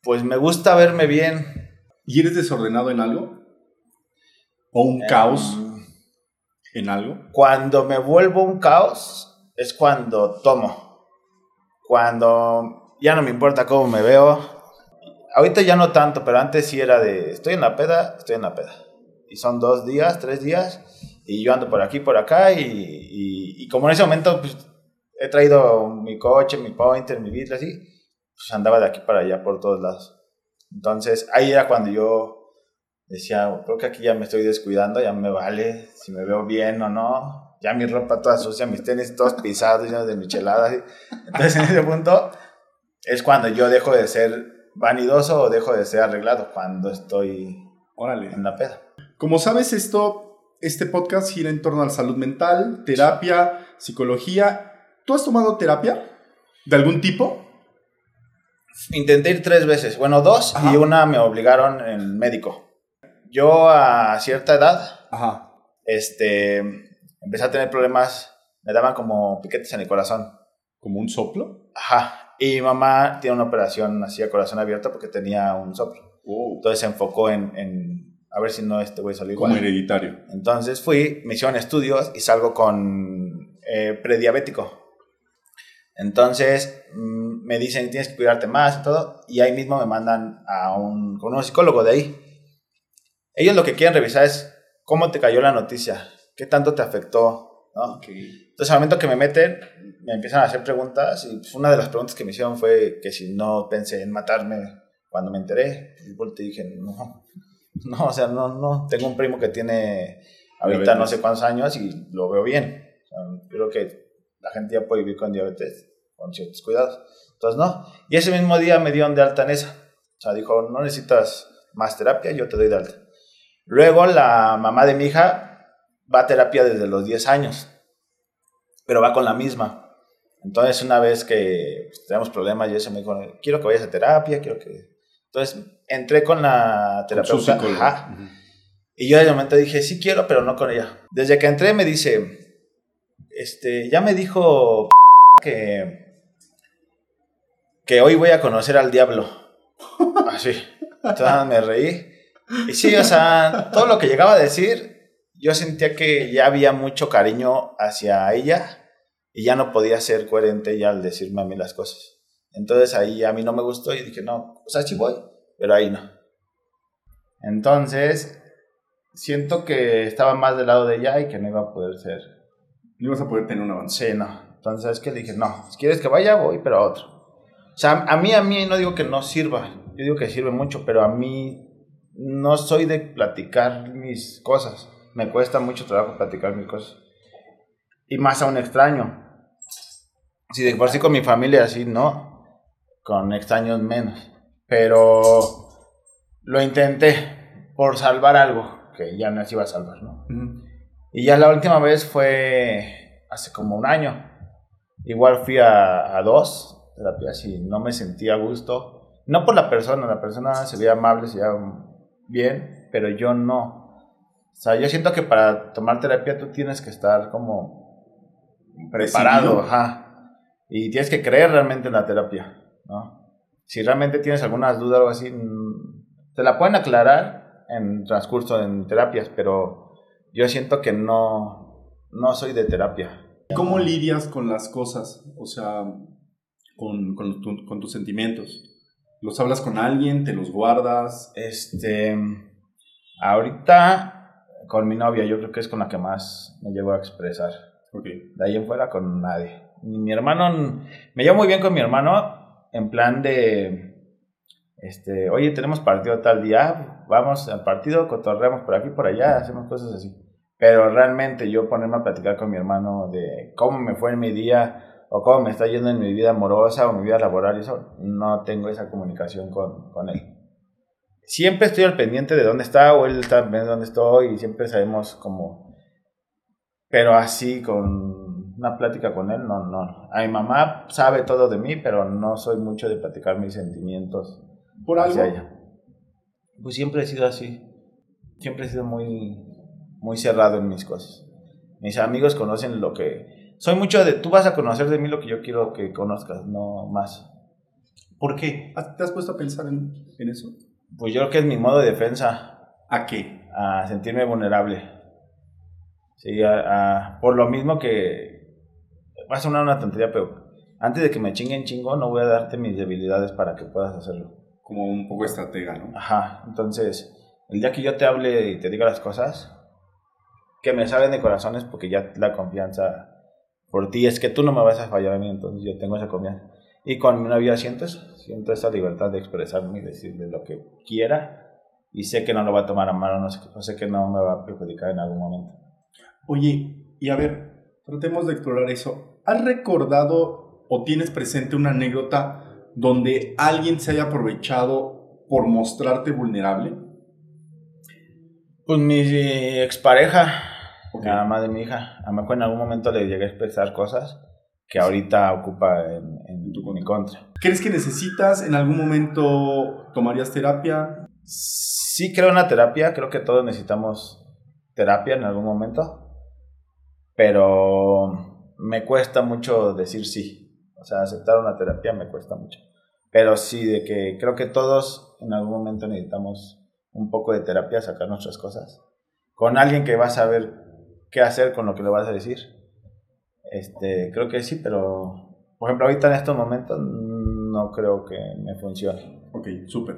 Pues me gusta verme bien. ¿Y eres desordenado en algo? ¿O un caos em, en algo? Cuando me vuelvo un caos es cuando tomo. Cuando ya no me importa cómo me veo. Ahorita ya no tanto, pero antes sí era de estoy en la peda, estoy en la peda. Y son dos días, tres días y yo ando por aquí, por acá, y, y, como en ese momento pues, he traído mi coche, mi pointer, mi bit, así, pues andaba de aquí para allá por todos lados. Entonces, ahí era cuando yo decía, creo que aquí ya me estoy descuidando, ya me vale si me veo bien o no. Ya mi ropa toda sucia, mis tenis todos pisados, llenos de micheladas. Entonces, en ese punto es cuando yo dejo de ser vanidoso o dejo de ser arreglado, cuando estoy Órale. en la peda. Como sabes, esto, este podcast gira en torno a la salud mental, terapia, psicología. ¿Tú has tomado terapia? ¿De algún tipo? Intenté ir tres veces, bueno, dos, Ajá. y una me obligaron en el médico. Yo a cierta edad, Ajá. este, empecé a tener problemas, me daban como piquetes en el corazón. ¿Como un soplo? Ajá. Y mi mamá tiene una operación así a corazón abierto porque tenía un soplo. Entonces se enfocó en, en a ver si no este güey salió Como igual. hereditario. Entonces fui, me hicieron estudios y salgo con eh, prediabético. Entonces mm, me dicen tienes que cuidarte más y todo. Y ahí mismo me mandan a un, con un psicólogo de ahí. Ellos lo que quieren revisar es cómo te cayó la noticia, qué tanto te afectó. ¿no? Entonces al momento que me meten, me empiezan a hacer preguntas. Y pues, una de las preguntas que me hicieron fue que si no pensé en matarme cuando me enteré. Y te dije, no, no, o sea, no, no. Tengo un primo que tiene ahorita no sé cuántos años y lo veo bien. O sea, creo que la gente ya puede vivir con diabetes con ciertos cuidados. Entonces, no. Y ese mismo día me dieron de alta en esa. O sea, dijo, no necesitas más terapia, yo te doy de alta. Luego, la mamá de mi hija va a terapia desde los 10 años, pero va con la misma. Entonces, una vez que pues, tenemos problemas y eso, me dijo, quiero que vayas a terapia, quiero que... Entonces, entré con la terapeuta. Ajá. Y yo de momento dije, sí quiero, pero no con ella. Desde que entré me dice, este, ya me dijo que, que hoy voy a conocer al diablo. Así. Entonces me reí. Y sí, o sea, todo lo que llegaba a decir, yo sentía que ya había mucho cariño hacia ella y ya no podía ser coherente ya al decirme a mí las cosas. Entonces ahí a mí no me gustó y dije, no, o sea, sí voy, pero ahí no. Entonces, siento que estaba más del lado de ella y que no iba a poder ser. No ibas a poder tener un avance. Sí, no. Entonces es que dije, no, si quieres que vaya, voy, pero a otro. O sea, a mí, a mí no digo que no sirva, yo digo que sirve mucho, pero a mí no soy de platicar mis cosas. Me cuesta mucho trabajo platicar mis cosas. Y más a un extraño. Si de por sí con mi familia así, no. Con extraños menos. Pero lo intenté por salvar algo que ya no se iba a salvar, ¿no? Y ya la última vez fue hace como un año. Igual fui a, a dos terapias y no me sentía a gusto. No por la persona, la persona se veía amable, se veía bien, pero yo no. O sea, yo siento que para tomar terapia tú tienes que estar como preparado, ajá. Y tienes que creer realmente en la terapia, ¿no? Si realmente tienes algunas dudas o algo así, mm, te la pueden aclarar en transcurso en terapias, pero yo siento que no, no soy de terapia. ¿Cómo lidias con las cosas? O sea, con, con tu- con tus sentimientos. ¿Los hablas con alguien? ¿Te los guardas? Este, ahorita con mi novia, yo creo que es con la que más me llevo a expresar. Ok. De ahí en fuera con nadie. Mi hermano, me llevo muy bien con mi hermano en plan de, este, oye, tenemos partido tal día, vamos al partido, cotorreamos por aquí, por allá, hacemos cosas así. Pero realmente yo ponerme a platicar con mi hermano de cómo me fue en mi día o cómo me está yendo en mi vida amorosa o mi vida laboral eso, no tengo esa comunicación con, con él. Siempre estoy al pendiente de dónde está o él está de dónde estoy y siempre sabemos cómo pero así con una plática con él, no, no. A mi mamá sabe todo de mí, pero no soy mucho de platicar mis sentimientos ¿Por algo? hacia ella. Pues siempre he sido así. Siempre he sido muy, muy cerrado en mis cosas. Mis amigos conocen lo que... Soy mucho de... Tú vas a conocer de mí lo que yo quiero que conozcas, no más. ¿Por qué? ¿Has- ¿Te has puesto a pensar en, en eso? Pues yo creo que es mi modo de defensa. ¿A qué? a sentirme vulnerable. Sí, a- a- por lo mismo que va a sonar una tontería, pero antes de que me chinguen chingo, no voy a darte mis debilidades para que puedas hacerlo. Como un poco estratega, ¿no? Ajá, entonces, el día que yo te hable y te diga las cosas, que me salen de corazón es porque ya la confianza por ti, es que tú no me vas a fallar a mí, entonces yo tengo esa confianza. Y con mi novia siento eso, siento esa libertad de expresarme y decirle lo que quiera y sé que no lo va a tomar a mano, no sé, no sé que no me va a perjudicar en algún momento. Oye, y a ver, tratemos de explorar eso. ¿Has recordado o tienes presente una anécdota donde alguien se haya aprovechado por mostrarte vulnerable? Pues mi expareja, la mamá de mi hija, a lo mejor en algún momento le llegué a expresar cosas que ahorita ocupa en, en tu mi contra. ¿Crees que necesitas en algún momento tomarías terapia? Sí creo en la terapia, creo que todos necesitamos terapia en algún momento, pero me cuesta mucho decir sí. O sea, aceptar una terapia me cuesta mucho. Pero sí, de que creo que todos en algún momento necesitamos un poco de terapia, sacar nuestras cosas. Con alguien que va a saber qué hacer con lo que le vas a decir. Este, creo que sí, pero por ejemplo, ahorita en estos momentos no creo que me funcione. Ok, súper.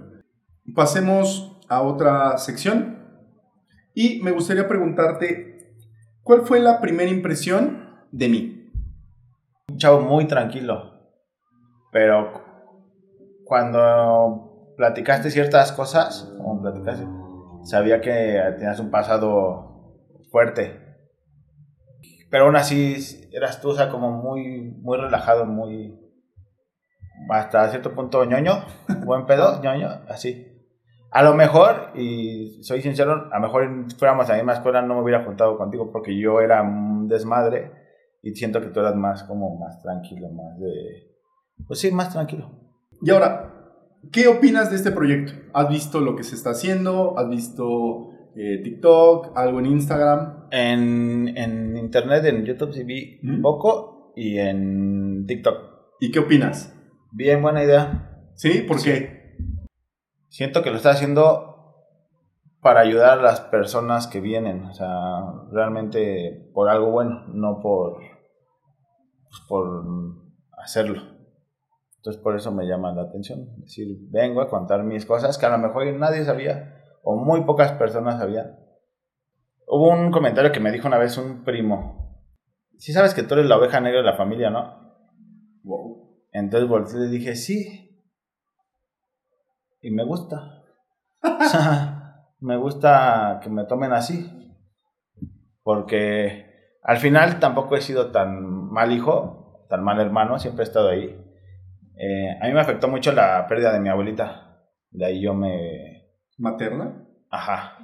Pasemos a otra sección. Y me gustaría preguntarte, ¿cuál fue la primera impresión de mí? Un chavo muy tranquilo, pero cuando platicaste ciertas cosas, como platicaste, sabía que tenías un pasado fuerte. Pero aún así eras tú, o sea, como muy, muy relajado, muy. hasta cierto punto ñoño, buen pedo, ñoño, así. A lo mejor, y soy sincero, a lo mejor fuéramos a la misma escuela no me hubiera juntado contigo porque yo era un desmadre y siento que tú eras más como más tranquilo, más de... Pues sí, más tranquilo. Y ahora, ¿Qué opinas de este proyecto? ¿Has visto lo que se está haciendo? ¿Has visto eh, TikTok? ¿Algo en Instagram? En, en, internet, en YouTube sí vi un poco y en TikTok. ¿Y qué opinas? Bien, buena idea. ¿Sí? ¿Por qué? Siento que lo está haciendo para ayudar a las personas que vienen, o sea, realmente por algo bueno, no por, por hacerlo. Entonces por eso me llama la atención. Es decir, vengo a contar mis cosas que a lo mejor nadie sabía o muy pocas personas sabían. Hubo un comentario que me dijo una vez un primo. Sí sabes que tú eres la oveja negra de la familia, ¿no? Wow. Entonces volteé y le dije, sí. Y me gusta. me gusta que me tomen así. Porque al final tampoco he sido tan mal hijo, tan mal hermano, siempre he estado ahí. Eh, a mí me afectó mucho la pérdida de mi abuelita. De ahí yo me... ¿Materna? Ajá.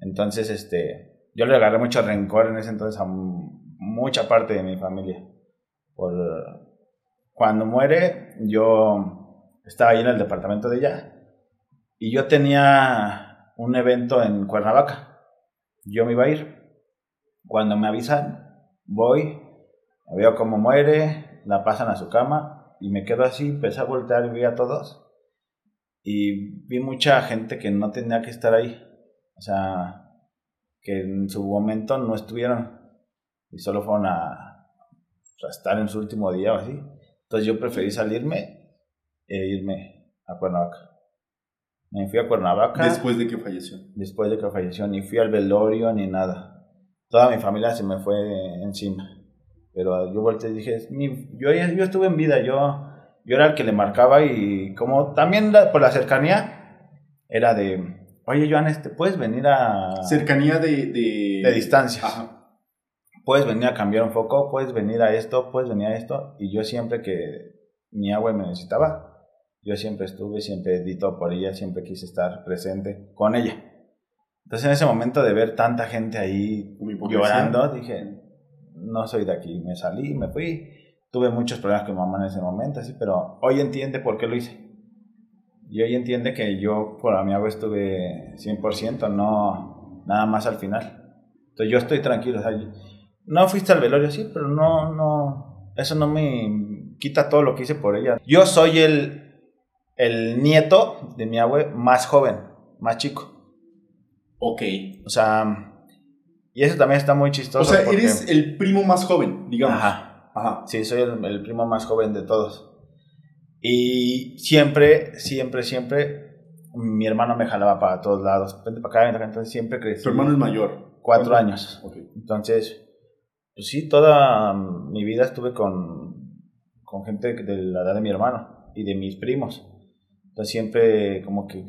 Entonces, este, yo le agarré mucho rencor en ese entonces a mucha parte de mi familia. Por, cuando muere, yo estaba ahí en el departamento de ella y yo tenía un evento en Cuernavaca. Yo me iba a ir. Cuando me avisan, voy, veo cómo muere, la pasan a su cama y me quedo así, empecé a voltear y vi a todos. Y vi mucha gente que no tenía que estar ahí. O sea, que en su momento no estuvieron. Y solo fueron a, estar en su último día o así. Entonces yo preferí salirme e irme a Cuernavaca. Me fui a Cuernavaca. ¿Después de que falleció? Después de que falleció. Ni fui al velorio ni nada. Toda mi familia se me fue encima. Pero yo volteé y dije, yo, yo estuve en vida, yo, yo era el que le marcaba y como también por la cercanía, era de, oye Joan, este, ¿puedes venir a... Cercanía de... De, distancia. Puedes venir a cambiar un foco, puedes venir a esto, puedes venir a esto. Y yo siempre que mi agua me necesitaba, yo siempre estuve, siempre edito por ella, siempre quise estar presente con ella. Entonces en ese momento de ver tanta gente ahí llorando, dije, no soy de aquí, me salí, me fui. Tuve muchos problemas con mi mamá en ese momento, así, pero hoy entiende por qué lo hice. Y hoy entiende que yo por mi agua estuve 100%, no nada más al final. Entonces yo estoy tranquilo. no fuiste al velorio, sí, pero no, no, eso no me quita todo lo que hice por ella. Yo soy el, el nieto de mi abue más joven, más chico. Ok. O sea, y eso también está muy chistoso. O sea, eres el primo más joven, digamos. Ajá. Ajá. Sí, soy el, primo más joven de todos. Y siempre, siempre, siempre, mi hermano me jalaba para todos lados. Vente para acá, entonces siempre crecí. ¿Tu hermano es mayor? Cuatro años. Okay. Entonces, Pues sí, toda mi vida estuve con, con gente de la edad de mi hermano y de mis primos. Entonces siempre como que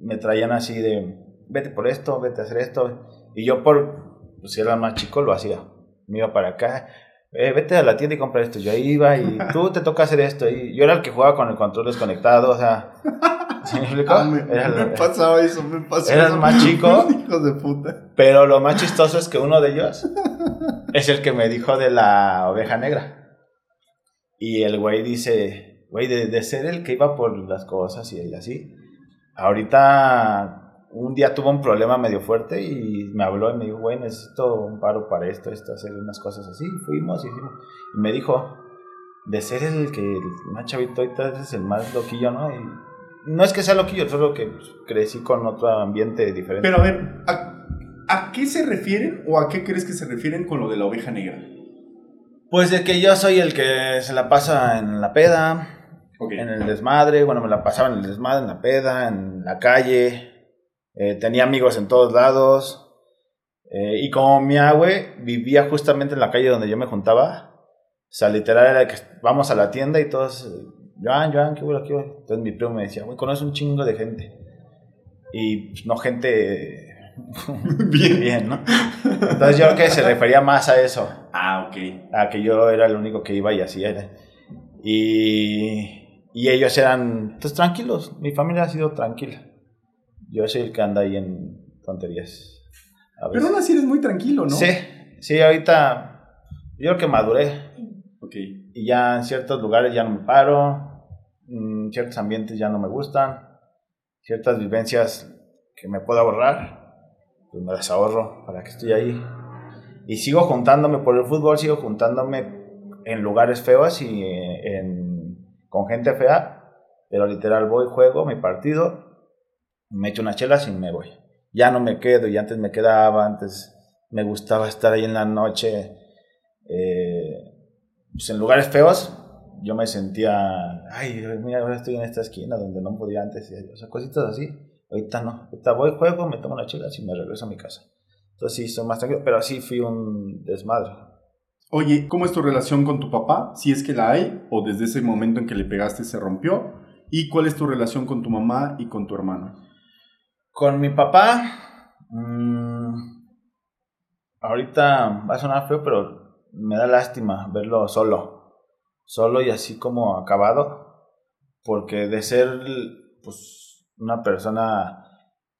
me traían así de, vete por esto, vete a hacer esto. Y yo por, pues si era más chico, lo hacía. Me iba para acá, eh, vete a la tienda y compra esto. Yo ahí iba y tú te toca hacer esto. Y yo era el que jugaba con el control desconectado, o sea... ¿Sí me explicó? Ah, me, pasaba eso, me pasaba Era el más chico. Hijos de puta. Pero lo más chistoso es que uno de ellos es el que me dijo de la oveja negra. Y el güey dice, güey, de, de ser el que iba por las cosas y así, ahorita un día tuvo un problema medio fuerte y me habló y me dijo, güey, necesito un paro para esto, esto, hacer unas cosas así. Fuimos y hicimos. Y me dijo, de ser el que el más chavito ahorita es el más loquillo, ¿no? Y no es que sea loquillo, solo que pues, crecí con otro ambiente diferente. Pero a ver, ¿a, ¿a, qué se refieren o a qué crees que se refieren con lo de la oveja negra? Pues de que yo soy el que se la pasa en la peda, en el desmadre, bueno, me la pasaba en el desmadre, en la peda, en la calle, eh, tenía amigos en todos lados. Eh, y como mi abue vivía justamente en la calle donde yo me juntaba, o sea, literal era que vamos a la tienda y todos, Joan, Joan, qué bueno, qué bueno. Entonces mi primo me decía, güey, conoces un chingo de gente. Y pues, no gente bien. bien, ¿no? Entonces yo creo que se refería más a eso. Ah, ok. A que yo era el único que iba y así era. Y, y ellos eran, pues tranquilos, mi familia ha sido tranquila. Yo soy el que anda ahí en tonterías. Pero aún así eres muy tranquilo, ¿no? Sí, sí, ahorita yo creo que maduré. Ok. Y ya en ciertos lugares ya no me paro, en ciertos ambientes ya no me gustan, ciertas vivencias que me puedo ahorrar, pues me las ahorro para que estoy ahí. Y sigo juntándome por el fútbol, sigo juntándome en lugares feos y en, con gente fea, pero literal voy, juego mi partido me echo una chela y me voy. Ya no me quedo, y antes me quedaba, antes me gustaba estar ahí en la noche, eh, pues en lugares feos, yo me sentía, ay, mira, ahora estoy en esta esquina donde no podía antes, o sea, cositas así. Ahorita no, ahorita voy, juego, me tomo una chela y me regreso a mi casa. Entonces sí, soy más tranquilo, pero así fui un desmadre. Oye, ¿cómo es tu relación con tu papá? Si es que la hay, o desde ese momento en que le pegaste se rompió. ¿Y cuál es tu relación con tu mamá y con tu hermano? Con mi papá, mmm, ahorita va a sonar feo, pero me da lástima verlo solo, solo y así como acabado, porque de ser pues una persona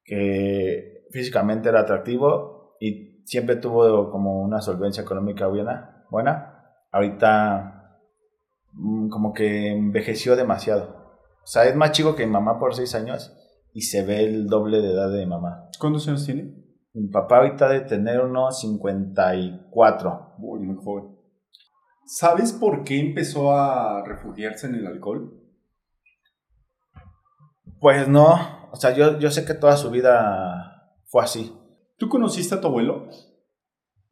que físicamente era atractivo y siempre tuvo como una solvencia económica buena, buena ahorita mm, como que envejeció demasiado. O sea, es más chico que mi mamá por seis años y se ve el doble de edad de mi mamá. ¿Cuántos años tiene? Mi papá ahorita de tener unos 54. Muy, muy joven. ¿Sabes por qué empezó a refugiarse en el alcohol? Pues no, o sea, yo, yo sé que toda su vida fue así. ¿Tú conociste a tu abuelo?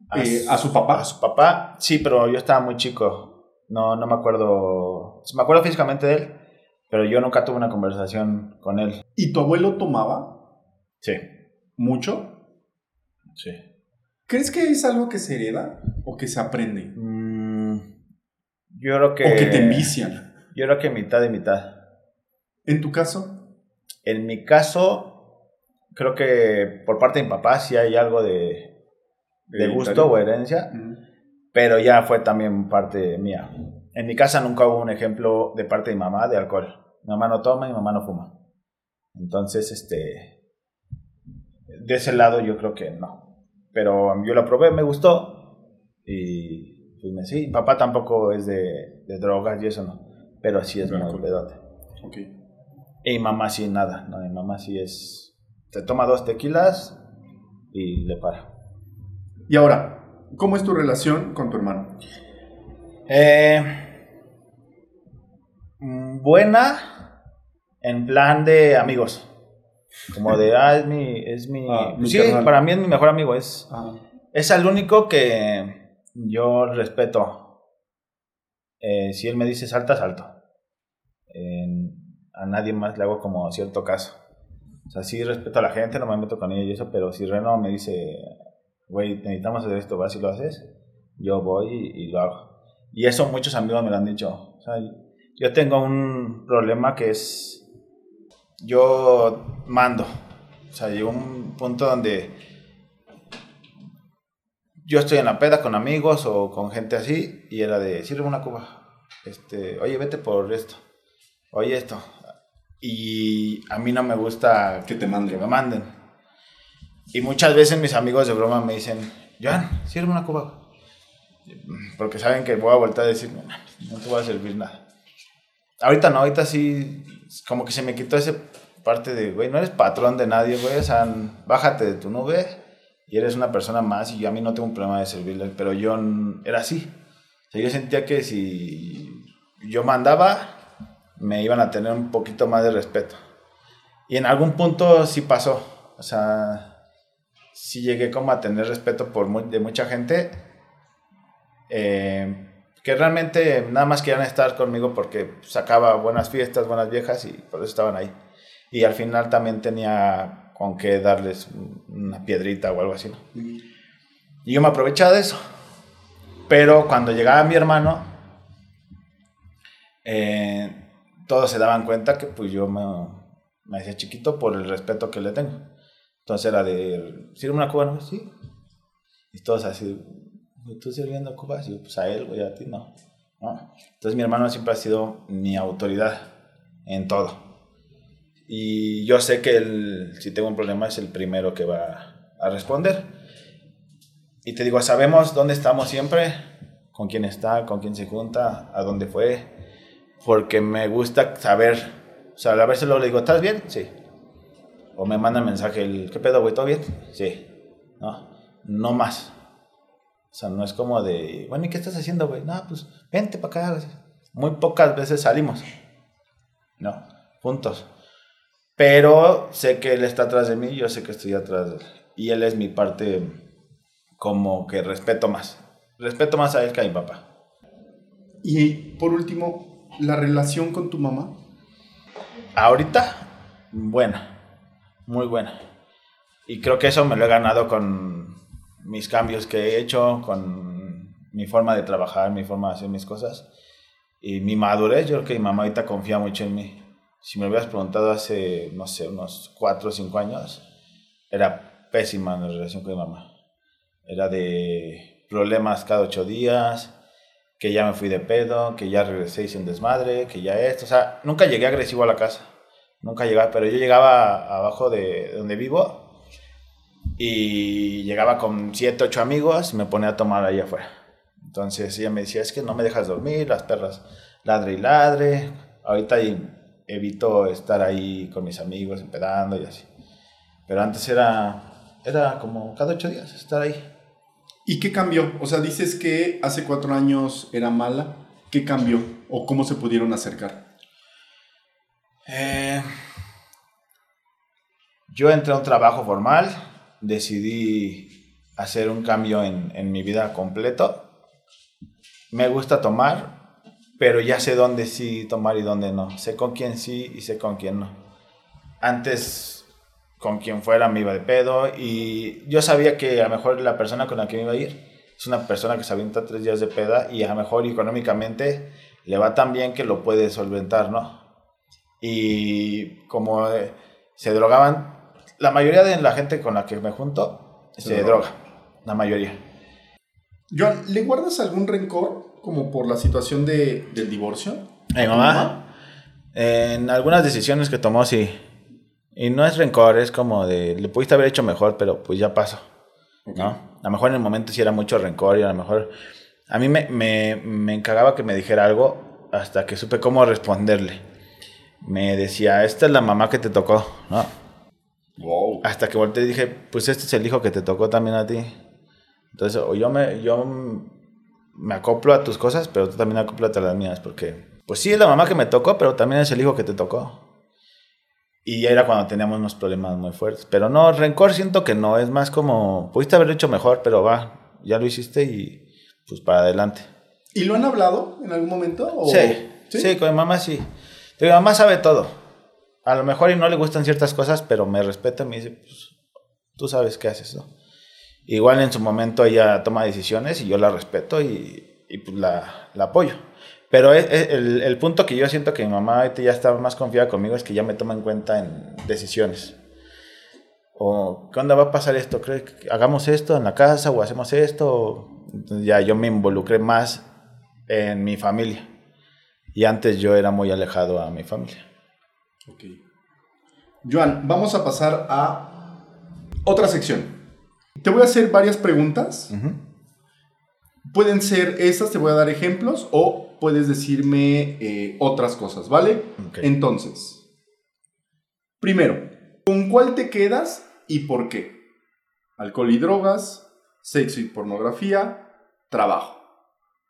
¿A, eh, ¿A, su papá? A su papá, sí, pero yo estaba muy chico. No, no me acuerdo. Me acuerdo físicamente de él, pero yo nunca tuve una conversación con él. ¿Y tu abuelo tomaba? Sí. ¿Mucho? Sí. ¿Crees que es algo que se hereda o que se aprende? Mm, yo creo que... ¿O que te envician? Yo creo que mitad y mitad. ¿En tu caso? En mi caso, creo que por parte de mi papá sí hay algo de, de gusto o herencia, pero ya fue también parte mía. En mi casa nunca hubo un ejemplo de parte de mi mamá de alcohol. Mi mamá no toma y mi mamá no fuma. Entonces, este, de ese lado yo creo que no. Pero yo lo probé, me gustó y pues me sí. Papá tampoco es de, de drogas y eso no, pero sí es muy pedote. Ok. Y mamá sí nada, no, mi mamá sí es, se toma dos tequilas y le para. Y ahora, ¿cómo es tu relación con tu hermano? Eh, buena en plan de amigos. Como de, ah, es mi... Es mi, ah, sí, para mí es mi mejor amigo. Es, ah. es el único que yo respeto. Eh, si él me dice salta, salto. a nadie más le hago como cierto caso. O sea, sí respeto a la gente, no me meto con ella y eso, pero si Reno me dice, güey, necesitamos hacer esto, vas y lo haces, yo voy y, y lo hago. Y eso muchos amigos me lo han dicho. O sea, yo tengo un problema que es, yo mando. O sea, llegó un punto donde yo estoy en la peda con amigos o con gente así y era de, sirve una cuba. Este, oye, vete por esto. Oye, esto. Y a mí no me gusta que te manden. Que me manden. Y muchas veces mis amigos de broma me dicen, Joan, sirve una cuba. Porque saben que voy a volver a decir, no, no te voy a servir nada. Ahorita no, ahorita sí, como que se me quitó esa parte de, güey, no eres patrón de nadie, güey, o sea, bájate de tu nube y eres una persona más y yo a mí no tengo un problema de servirle, pero yo era así. O sea, yo sentía que si yo mandaba, me iban a tener un poquito más de respeto. Y en algún punto sí pasó, o sea, sí llegué como a tener respeto por de mucha gente eh, que realmente nada más querían estar conmigo porque sacaba buenas fiestas, buenas viejas y por eso estaban ahí. Y al final también tenía con qué darles una piedrita o algo así. Y yo me aprovechaba de eso. Pero cuando llegaba mi hermano, eh, todos se daban cuenta que pues yo me, me hacía chiquito por el respeto que le tengo. Entonces era de, ¿sirve una cubana? Sí. Y todos así, tú sirviendo cubas, y pues a él, güey, a ti no. Entonces mi hermano siempre ha sido mi autoridad en todo. Y yo sé que él, si tengo un problema es el primero que va a responder. Y te digo, sabemos dónde estamos siempre, con quién está, con quién se junta, a dónde fue, porque me gusta saber, o sea, a veces luego le digo, ¿estás bien? Sí. O me manda mensaje, el, ¿qué pedo, güey? ¿Todo bien? Sí. No, no más. O sea, no es como de, bueno, ¿y qué estás haciendo, güey? No, pues vente para acá. Muy pocas veces salimos. No, juntos. Pero sé que él está atrás de mí, yo sé que estoy atrás de él. Y él es mi parte como que respeto más. Respeto más a él que a mi papá. Y por último, la relación con tu mamá. Ahorita, buena, muy buena. Y creo que eso me lo he ganado con mis cambios que he hecho, con mi forma de trabajar, mi forma de hacer mis cosas y mi madurez. Yo creo que mi mamá ahorita confía mucho en mí. Si me hubieras preguntado hace, no sé, unos 4 o 5 años, era pésima la relación con mi mamá. Era de problemas cada 8 días, que ya me fui de pedo, que ya regresé sin desmadre, que ya esto. O sea, nunca llegué agresivo a la casa. Nunca llegaba, pero yo llegaba abajo de donde vivo y llegaba con siete, ocho amigos y me ponía a tomar ahí afuera. Entonces ella me decía, es que no me dejas dormir, las perras ladre y ladre. Ahorita evito estar ahí con mis amigos empedando y así. Pero antes era, era como cada ocho días estar ahí. ¿Y qué cambió? O sea, dices que hace cuatro años era mala. ¿Qué cambió? ¿O cómo se pudieron acercar? Eh, yo entré a un trabajo formal, decidí hacer un cambio en, mi vida completo. Me gusta tomar, pero ya sé dónde sí tomar y dónde no. Sé con quién sí y sé con quién no. Antes, con quien fuera me iba de pedo y yo sabía que a lo mejor la persona con la que me iba a ir es una persona que se avienta tres días de peda y a lo mejor económicamente le va tan bien que lo puede solventar, ¿no? Y como eh, se drogaban la mayoría de la gente con la que me junto se, droga. La mayoría. John, ¿le guardas algún rencor como por la situación de, del divorcio? Mi mamá, en algunas decisiones que tomó, sí. Y no es rencor, es como de, le pudiste haber hecho mejor, pero pues ya pasó. ¿No? A lo mejor en el momento sí era mucho rencor y a lo mejor... A mí me, me, me encargaba que me dijera algo hasta que supe cómo responderle. Me decía, esta es la mamá que te tocó, ¿no? Hasta que volteé y dije, pues este es el hijo que te tocó también a ti. Entonces, o yo me, yo me acoplo a tus cosas, pero tú también acoplas a las mías, porque, pues sí, es la mamá que me tocó, pero también es el hijo que te tocó. Y era cuando teníamos unos problemas muy fuertes. Pero no, rencor siento que no, es más como, pudiste haberlo hecho mejor, pero va, ya lo hiciste y pues para adelante. ¿Y lo han hablado en algún momento? Sí, sí, con mi mamá sí. Mi mamá sabe todo a lo mejor y no le gustan ciertas cosas, pero me respeta y me dice, pues, tú sabes qué haces, ¿no? Igual en su momento ella toma decisiones y yo la respeto y, pues la, apoyo. Pero el, el, punto que yo siento que mi mamá ahorita ya está más confiada conmigo es que ya me toma en cuenta en decisiones. O, ¿qué va a pasar esto? ¿Cree que hagamos esto en la casa o hacemos esto? ya yo me involucré más en mi familia. Y antes yo era muy alejado a mi familia. Ok. Joan, vamos a pasar a otra sección. Te voy a hacer varias preguntas. Pueden ser esas, te voy a dar ejemplos, o puedes decirme eh, otras cosas, ¿vale? Entonces, primero, ¿con cuál te quedas y por qué? Alcohol y drogas, sexo y pornografía, trabajo.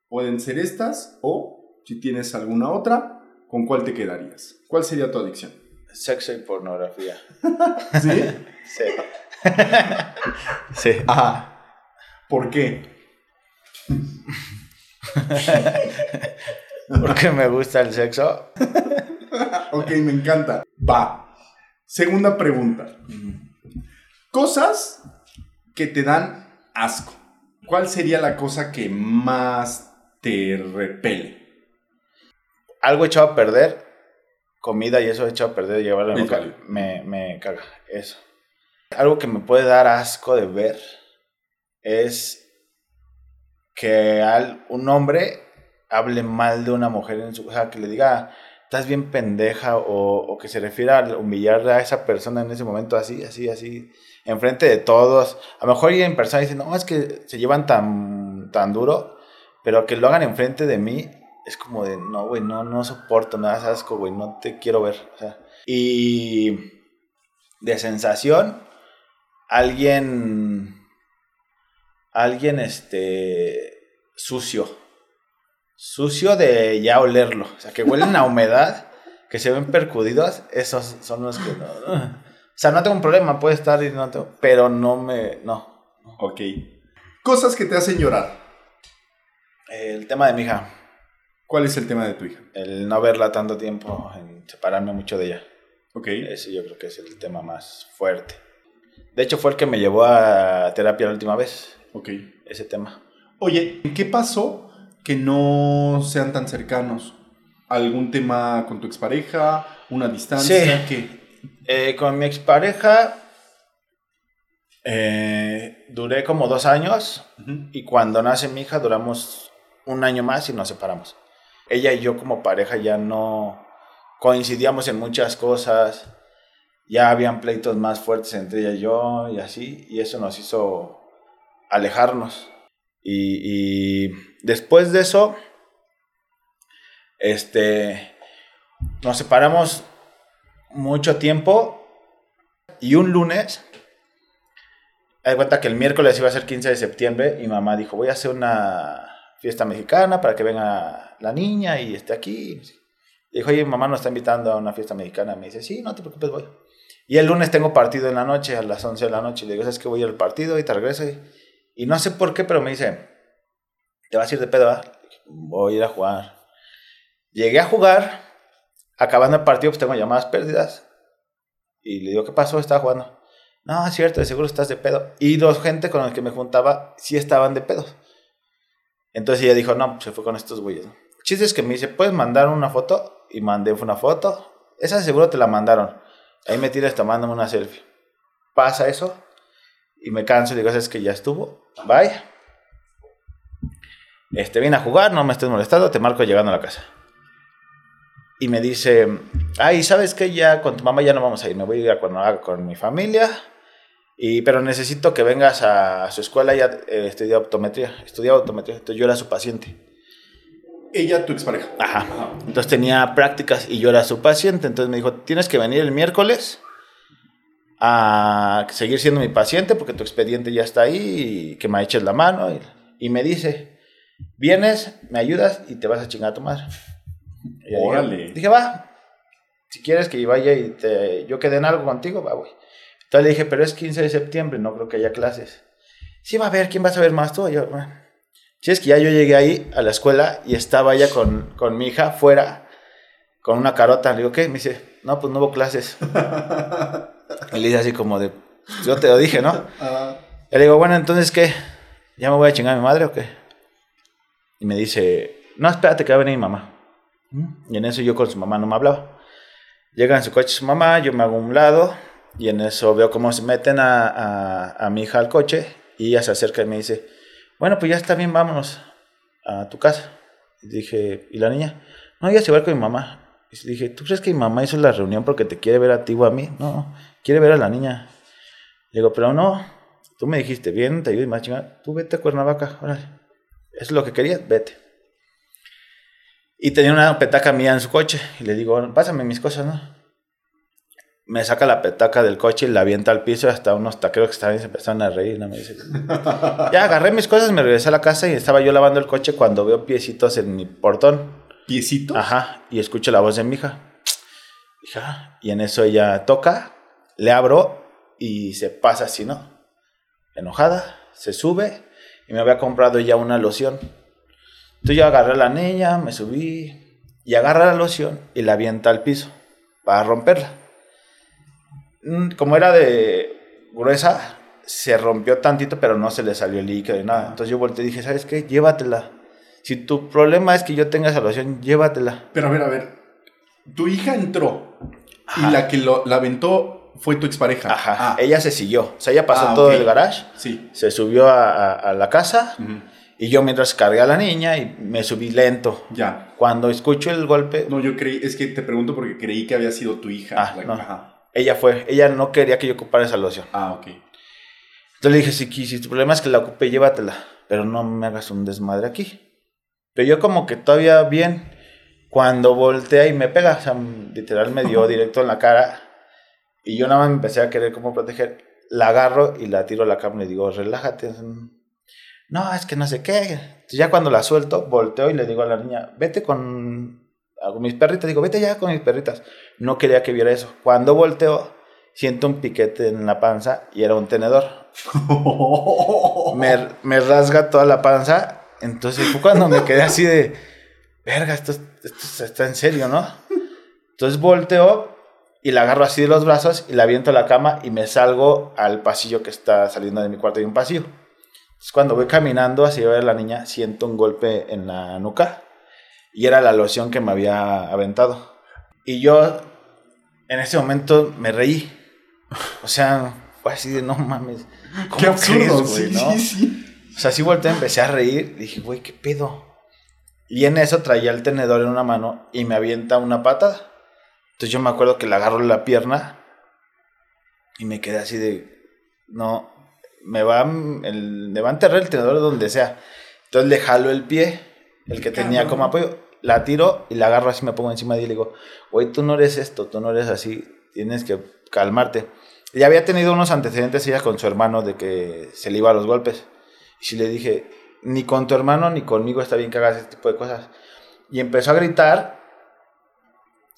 Pueden ser estas o, si tienes alguna otra, ¿con cuál te quedarías? ¿Cuál sería tu adicción? Sexo y pornografía. ¿Sí? sí. sí. Ajá. ¿Por qué? Porque me gusta el sexo. ok, me encanta. Va. Segunda pregunta. Cosas que te dan asco. ¿Cuál sería la cosa que más te repele? Algo echado a perder, comida y eso echado a perder, llevarlo a me, me caga. Eso. Algo que me puede dar asco de ver es que al, un hombre hable mal de una mujer en su... O sea, que le diga, estás bien pendeja, o, que se refiera a humillar a esa persona en ese momento así, así, así, enfrente de todos. A lo mejor y en persona dicen, no, es que se llevan tan, tan duro, pero que lo hagan enfrente de mí, es como de, no, güey, no, no soporto, me das asco, güey, no te quiero ver. O sea, y de sensación, alguien alguien este sucio. Sucio de ya olerlo. O sea, que huelen a humedad, que se ven percudidos, esos son los que no. O sea, no tengo un problema, puede estar y no tengo, pero no me. No. Ok. Cosas que te hacen llorar. El tema de mi hija. ¿Cuál es el tema de tu hija? El no verla tanto tiempo, en separarme mucho de ella. Ok. Ese yo creo que es el tema más fuerte. De hecho, fue el que me llevó a terapia la última vez. Ok. Ese tema. Oye, ¿qué pasó que no sean tan cercanos? ¿Algún tema con tu expareja? ¿Una distancia? Sí. Eh, con mi expareja eh, duré como dos años y cuando nace mi hija duramos un año más y nos separamos. Ella y yo como pareja ya no coincidíamos en muchas cosas, ya habían pleitos más fuertes entre ella y yo y así, y eso nos hizo alejarnos. Y, después de eso, este, nos separamos mucho tiempo y un lunes, hay cuenta que el miércoles iba a ser 15 de septiembre y mamá dijo, voy a hacer una fiesta mexicana para que venga la niña y esté aquí. dijo, oye, mamá nos está invitando a una fiesta mexicana. Me dice, sí, no te preocupes, voy. Y el lunes tengo partido en la noche, a las 11 de la noche. Le digo, ¿sabes que voy al partido? Y te regreso. Y no sé por qué, pero me dice, ¿te vas a ir de pedo? Voy a ir a jugar. Llegué a jugar, acabando el partido, pues tengo llamadas pérdidas. Y le digo, ¿qué pasó? Estaba jugando. No, es cierto, de seguro estás de pedo. Y dos gente con las que me juntaba sí estaban de pedo. Entonces ella dijo, no, pues se fue con estos güeyes. Chiste es que me dice, ¿puedes mandar una foto? Y mandé una foto. Esa seguro te la mandaron. Ahí me tienes tomándome una selfie. Pasa eso. Y me canso y digo, es que ya estuvo. Bye. Este, viene a jugar, no me estés molestando, te marco llegando a la casa. Y me dice, ay, ¿sabes qué? Ya con tu mamá ya no vamos a ir, me voy a ir a con mi familia. Y, pero necesito que vengas a, su escuela, ya eh, estudia optometría, estudia optometría, entonces yo era su paciente. Ella, tu expareja. Ajá. Entonces tenía prácticas y yo era su paciente, entonces me dijo, tienes que venir el miércoles a seguir siendo mi paciente porque tu expediente ya está ahí y que me eches la mano. Y, me dice, vienes, me ayudas y te vas a chingar a tu madre. Órale. Dije, va, si quieres que vaya y te, yo quede en algo contigo, va, güey. Entonces le dije, pero es 15 de septiembre, no creo que haya clases. Sí, va a ver, ¿quién va a saber más tú? Yo, Si es que ya yo llegué ahí a la escuela y estaba ella con, con mi hija fuera con una carota. Le digo, ¿qué? Me dice, no, pues no hubo clases. Y le dice así como de, yo te lo dije, ¿no? Y le digo, bueno, entonces, ¿qué? ¿Ya me voy a chingar a mi madre o qué? Y me dice, no, espérate que va a venir mi mamá. Y en eso yo con su mamá no me hablaba. Llega en su coche su mamá, yo me hago a un lado y en eso veo cómo se meten a, a, a mi hija al coche y ella se acerca y me dice, bueno, pues ya está bien, vámonos a tu casa. Dije, ¿y la niña? No, ella se va con mi mamá. Y dije, ¿tú crees que mi mamá hizo la reunión porque te quiere ver a ti o a mí? No, quiere ver a la niña. Le digo, pero no, tú me dijiste, bien, te ayudo y más chingada, tú vete a Cuernavaca, órale. Eso es lo que querías, vete. Y tenía una petaca mía en su coche. Y le digo, pásame mis cosas, ¿no? Me saca la petaca del coche y la avienta al piso. Hasta unos taqueros que estaban ahí se empezaron a reír. ¿no? Me dice, ya agarré mis cosas, me regresé a la casa y estaba yo lavando el coche cuando veo piecitos en mi portón. ¿Piecitos? Ajá. Y escucho la voz de mi hija. Hija. Y en eso ella toca, le abro y se pasa así, ¿no? Enojada, se sube y me había comprado ya una loción. Entonces yo agarré a la niña, me subí y agarra la loción y la avienta al piso para romperla. Mm, Como era de gruesa, se rompió tantito, pero no se le salió el líquido ni nada. Entonces yo volteé y dije, ¿sabes qué? Llévatela. Si tu problema es que yo tenga esa loción, llévatela. Pero a ver, a ver. Tu hija entró Ajá. y la que lo, la aventó fue tu expareja. Ajá. Ah, Ella se siguió. O sea, ella pasó Ah, todo el garage, sí. se subió a, a- a la casa y yo mientras cargué a la niña y me subí lento. Ya. Cuando escucho el golpe, No, yo creí, es que te pregunto porque creí que había sido tu hija. Ah, la- no. Ajá. Ella fue. Ella no quería que yo ocupara esa loción. Ah, ok. Entonces le dije, si, tu problema es que la ocupe, llévatela. Pero no me hagas un desmadre aquí. Pero yo como que todavía bien, cuando voltea y me pega, o sea, literal me dio directo en la cara. Y yo nada más me empecé a querer como proteger. La agarro y la tiro a la cama y le digo, relájate. No, es que no sé qué. Entonces ya cuando la suelto, volteo y le digo a la niña, vete con, con mis perritas. Digo, vete ya con mis perritas. No quería que viera eso. Cuando volteo, siento un piquete en la panza y era un tenedor. Me, me rasga toda la panza. Entonces fue cuando me quedé así de, verga, esto, esto está en serio, ¿no? Entonces volteo y la agarro así de los brazos y la aviento a la cama y me salgo al pasillo que está saliendo de mi cuarto. Hay un pasillo. Entonces cuando voy caminando hacia ver a la niña, siento un golpe en la nuca y era la loción que me había aventado. Y yo en ese momento me reí. O sea, fue así de no mames. ¿Cómo Qué absurdo. crees, güey, sí, no? sí, sí. O sea, así volteé, empecé a reír. Dije, güey, ¿qué pedo? Y en eso traía el tenedor en una mano y me avienta una patada. Entonces yo me acuerdo que le agarro la pierna y me quedé así de, no, me va, el, me va a enterrar el tenedor donde sea. Entonces le jalo el pie, el que tenía como apoyo, la tiro y la agarro así, me pongo encima de ella y le digo, güey, tú no eres esto, tú no eres así, tienes que calmarte. Ya había tenido unos antecedentes ella con su hermano de que se le iba a los golpes. Y sí le dije, ni con tu hermano ni conmigo está bien que hagas ese tipo de cosas. Y empezó a gritar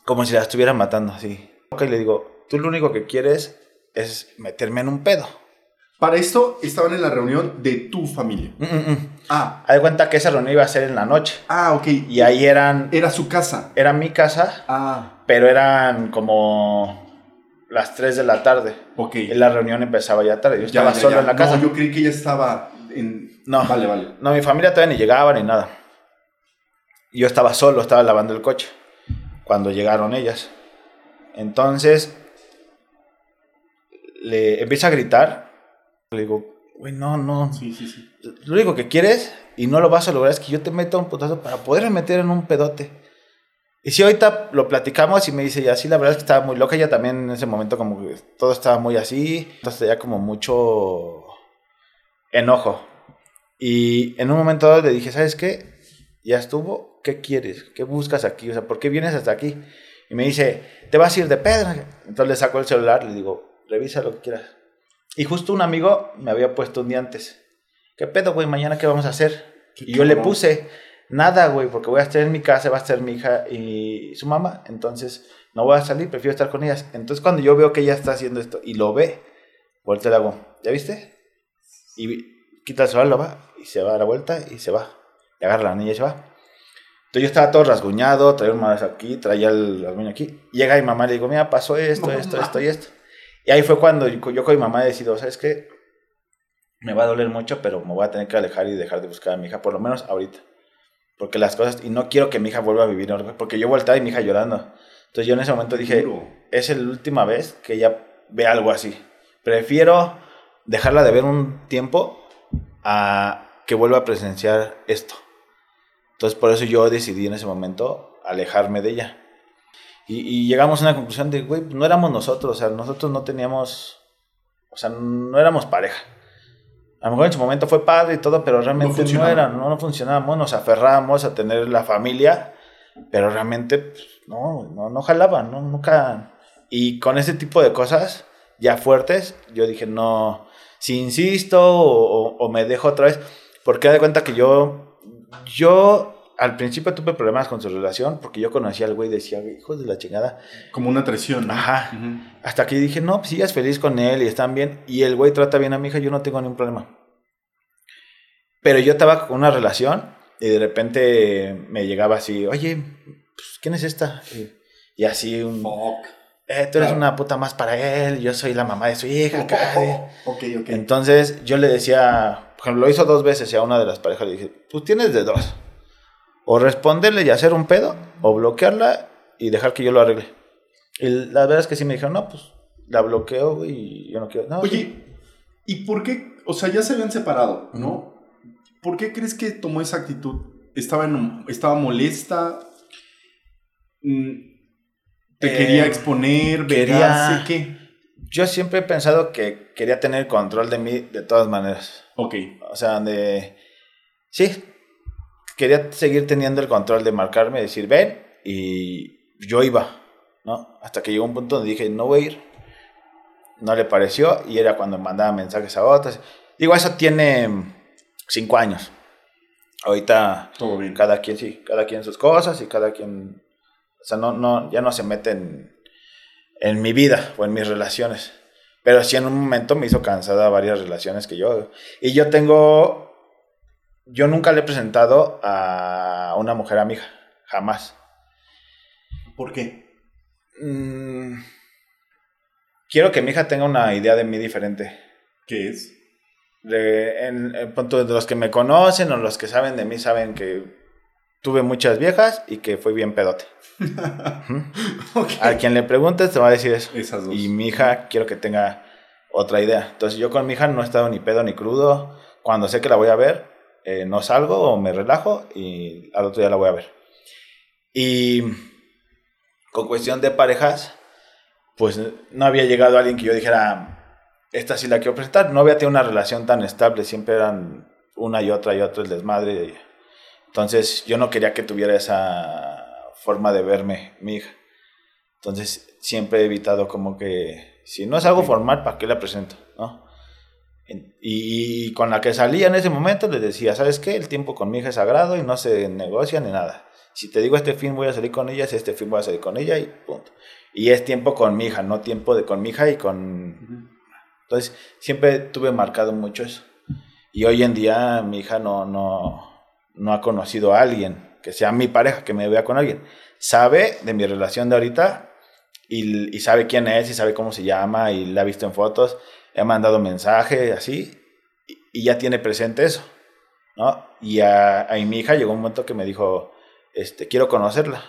como si la estuviera matando, así. Y le digo, tú lo único que quieres es meterme en un pedo. Para esto estaban en la reunión de tu familia. Mm, mm, mm. Ah, de cuenta que esa reunión iba a ser en la noche. ah, ok. Y ahí eran, Era su casa. era mi casa, Ah, pero eran como las 3 de la tarde. ok. Y la reunión empezaba ya tarde. Yo Ya, estaba ya, solo ya. en la casa. No, yo creí que ella estaba en... No. Vale, vale. No, mi familia todavía ni llegaba ni nada. Yo estaba solo, estaba lavando el coche cuando llegaron ellas. Entonces, le empieza a gritar. Le digo, güey, no, no. Sí, sí, sí. Lo único que quieres y no lo vas a lograr es que yo te meta un putazo para poderme meter en un pedote. Y si ahorita lo platicamos y me dice, ya sí, la verdad es que estaba muy loca. Ella también en ese momento como que todo estaba muy así. Entonces ya como mucho enojo. Y en un momento dado le dije, ¿sabes qué? Ya estuvo, ¿qué quieres? ¿Qué buscas aquí? O sea, ¿por qué vienes hasta aquí? Y me dice, te vas a ir de pedo. Entonces le saco el celular, le digo, revisa lo que quieras. Y justo un amigo me había puesto un día antes. ¿Qué pedo, güey? ¿Mañana qué vamos a hacer? Y yo le puse, nada, güey, porque voy a estar en mi casa, va a estar mi hija y su mamá. Entonces no voy a salir, prefiero estar con ellas. Entonces cuando yo veo que ella está haciendo esto y lo ve, y le hago, ¿ya viste? Y quita el celular, lo va y se va a la vuelta y se va. Y agarra a la niña y se va. Entonces yo estaba todo rasguñado, traía un madrazo aquí, traía el rasguño aquí. Llega mi mamá y le digo, mira, pasó esto, esto, esto y esto. Y ahí fue cuando yo, yo con mi mamá he decidido, ¿sabes qué? me va a doler mucho, pero me voy a tener que alejar y dejar de buscar a mi hija, por lo menos ahorita. Porque las cosas, y no quiero que mi hija vuelva a vivir, porque yo volteaba y mi hija llorando. Entonces yo en ese momento dije, es la última vez que ella ve algo así. Prefiero dejarla de ver un tiempo a que vuelva a presenciar esto. Entonces por eso yo decidí en ese momento alejarme de ella. Y, llegamos a una conclusión de, güey, no éramos nosotros, o sea, nosotros no teníamos, o sea, no éramos pareja. A lo mejor en su momento fue padre y todo, pero realmente no, era, no, no funcionábamos, nos aferrábamos a tener la familia, pero realmente pues, no, no, no jalaba, no, nunca. Y con ese tipo de cosas ya fuertes, yo dije, no, si insisto o, o me dejo otra vez, porque de cuenta que yo, yo al principio tuve problemas con su relación porque yo conocía al güey y decía, hijos de la chingada. Como una traición. Ajá. Hasta que dije, no, pues es feliz con él y están bien. Y el güey trata bien a mi hija, yo no tengo ningún problema. Pero yo estaba con una relación y de repente me llegaba así, oye, pues, ¿quién es esta? Y, así un... Fuck. Eh, tú eres una puta más para él, yo soy la mamá de su hija. ok, ok. Entonces yo le decía, por ejemplo, lo hizo dos veces y a una de las parejas le dije, pues tienes de dos o responderle y hacer un pedo, o bloquearla y dejar que yo lo arregle. Y la verdad es que sí me dijeron, no, pues la bloqueo y yo no quiero. No, Oye, ¿y por qué? O sea, ya se habían separado, ¿no? ¿Por qué crees que tomó esa actitud? ¿Estaba, estaba molesta? Mm, ¿Te quería eh, exponer? Quería, qué? Yo siempre he pensado que quería tener control de mí de todas maneras. Ok. O sea, de... Sí, quería seguir teniendo el control de marcarme, decir, ven, y yo iba, ¿no? Hasta que llegó un punto donde dije, no voy a ir. No le pareció y era cuando mandaba mensajes a otras. Digo, eso tiene cinco años. Ahorita Todo bien. cada quien sí, cada quien sus cosas y cada quien, o sea, no, no, ya no se mete en, en mi vida o en mis relaciones. Pero sí en un momento me hizo cansada varias relaciones que yo... Y yo tengo yo nunca le he presentado a una mujer a mi hija, jamás. ¿Por qué? Mm, quiero que mi hija tenga una idea de mí diferente. ¿Qué es? De, en, punto de los que me conocen o los que saben de mí saben que tuve muchas viejas y que fui bien pedote. A quien le preguntes te va a decir eso. Esas dos. Y mi hija quiero que tenga otra idea. Entonces yo con mi hija no he estado ni pedo ni crudo. Cuando sé que la voy a ver, eh, no salgo o me relajo y al otro día la voy a ver. Y con cuestión de parejas, pues no había llegado alguien que yo dijera, esta sí la quiero presentar. No había tenido una relación tan estable, siempre eran una y otra y otra el desmadre. Entonces yo no quería que tuviera esa forma de verme mi hija. Entonces siempre he evitado como que, si no es algo formal, ¿para qué la presento? ¿no? Y, con la que salía en ese momento les decía, ¿sabes qué? El tiempo con mi hija es sagrado y no se negocia ni nada. Si te digo este fin voy a salir con ella, si este fin voy a salir con ella y punto. Y es tiempo con mi hija, no tiempo de con mi hija y con... Entonces, siempre tuve marcado mucho eso. Y hoy en día mi hija no, no, no ha conocido a alguien que sea mi pareja, que me vea con alguien. Sabe de mi relación de ahorita y, y sabe quién es y sabe cómo se llama y la ha visto en fotos he mandado mensaje, así, y, ya tiene presente eso, ¿no? Y a, mi hija llegó un momento que me dijo, este, quiero conocerla.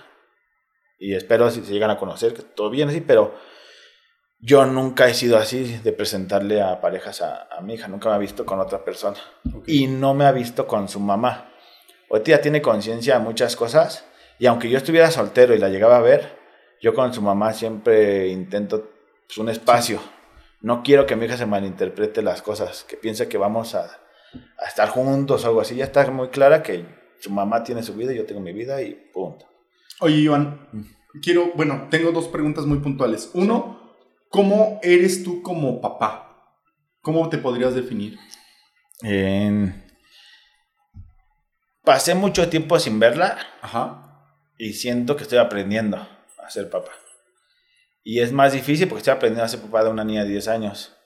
Y espero si se llegan a conocer, que todo bien así, pero yo nunca he sido así de presentarle a parejas a, mi hija, nunca me ha visto con otra persona. Y no me ha visto con su mamá. Ahorita ya tiene conciencia de muchas cosas, y aunque yo estuviera soltero y la llegaba a ver, yo con su mamá siempre intento pues, un espacio no quiero que mi hija se malinterprete las cosas, que piense que vamos a, estar juntos o algo así. Ya está muy clara que su mamá tiene su vida y yo tengo mi vida y punto. Oye, Iván, mm. quiero, bueno, tengo dos preguntas muy puntuales. Uno, ¿cómo eres tú como papá? ¿Cómo te podrías definir? pasé mucho tiempo sin verla. Ajá. Y siento que estoy aprendiendo a ser papá. Y es más difícil porque estoy aprendiendo a ser papá de una niña de 10 años.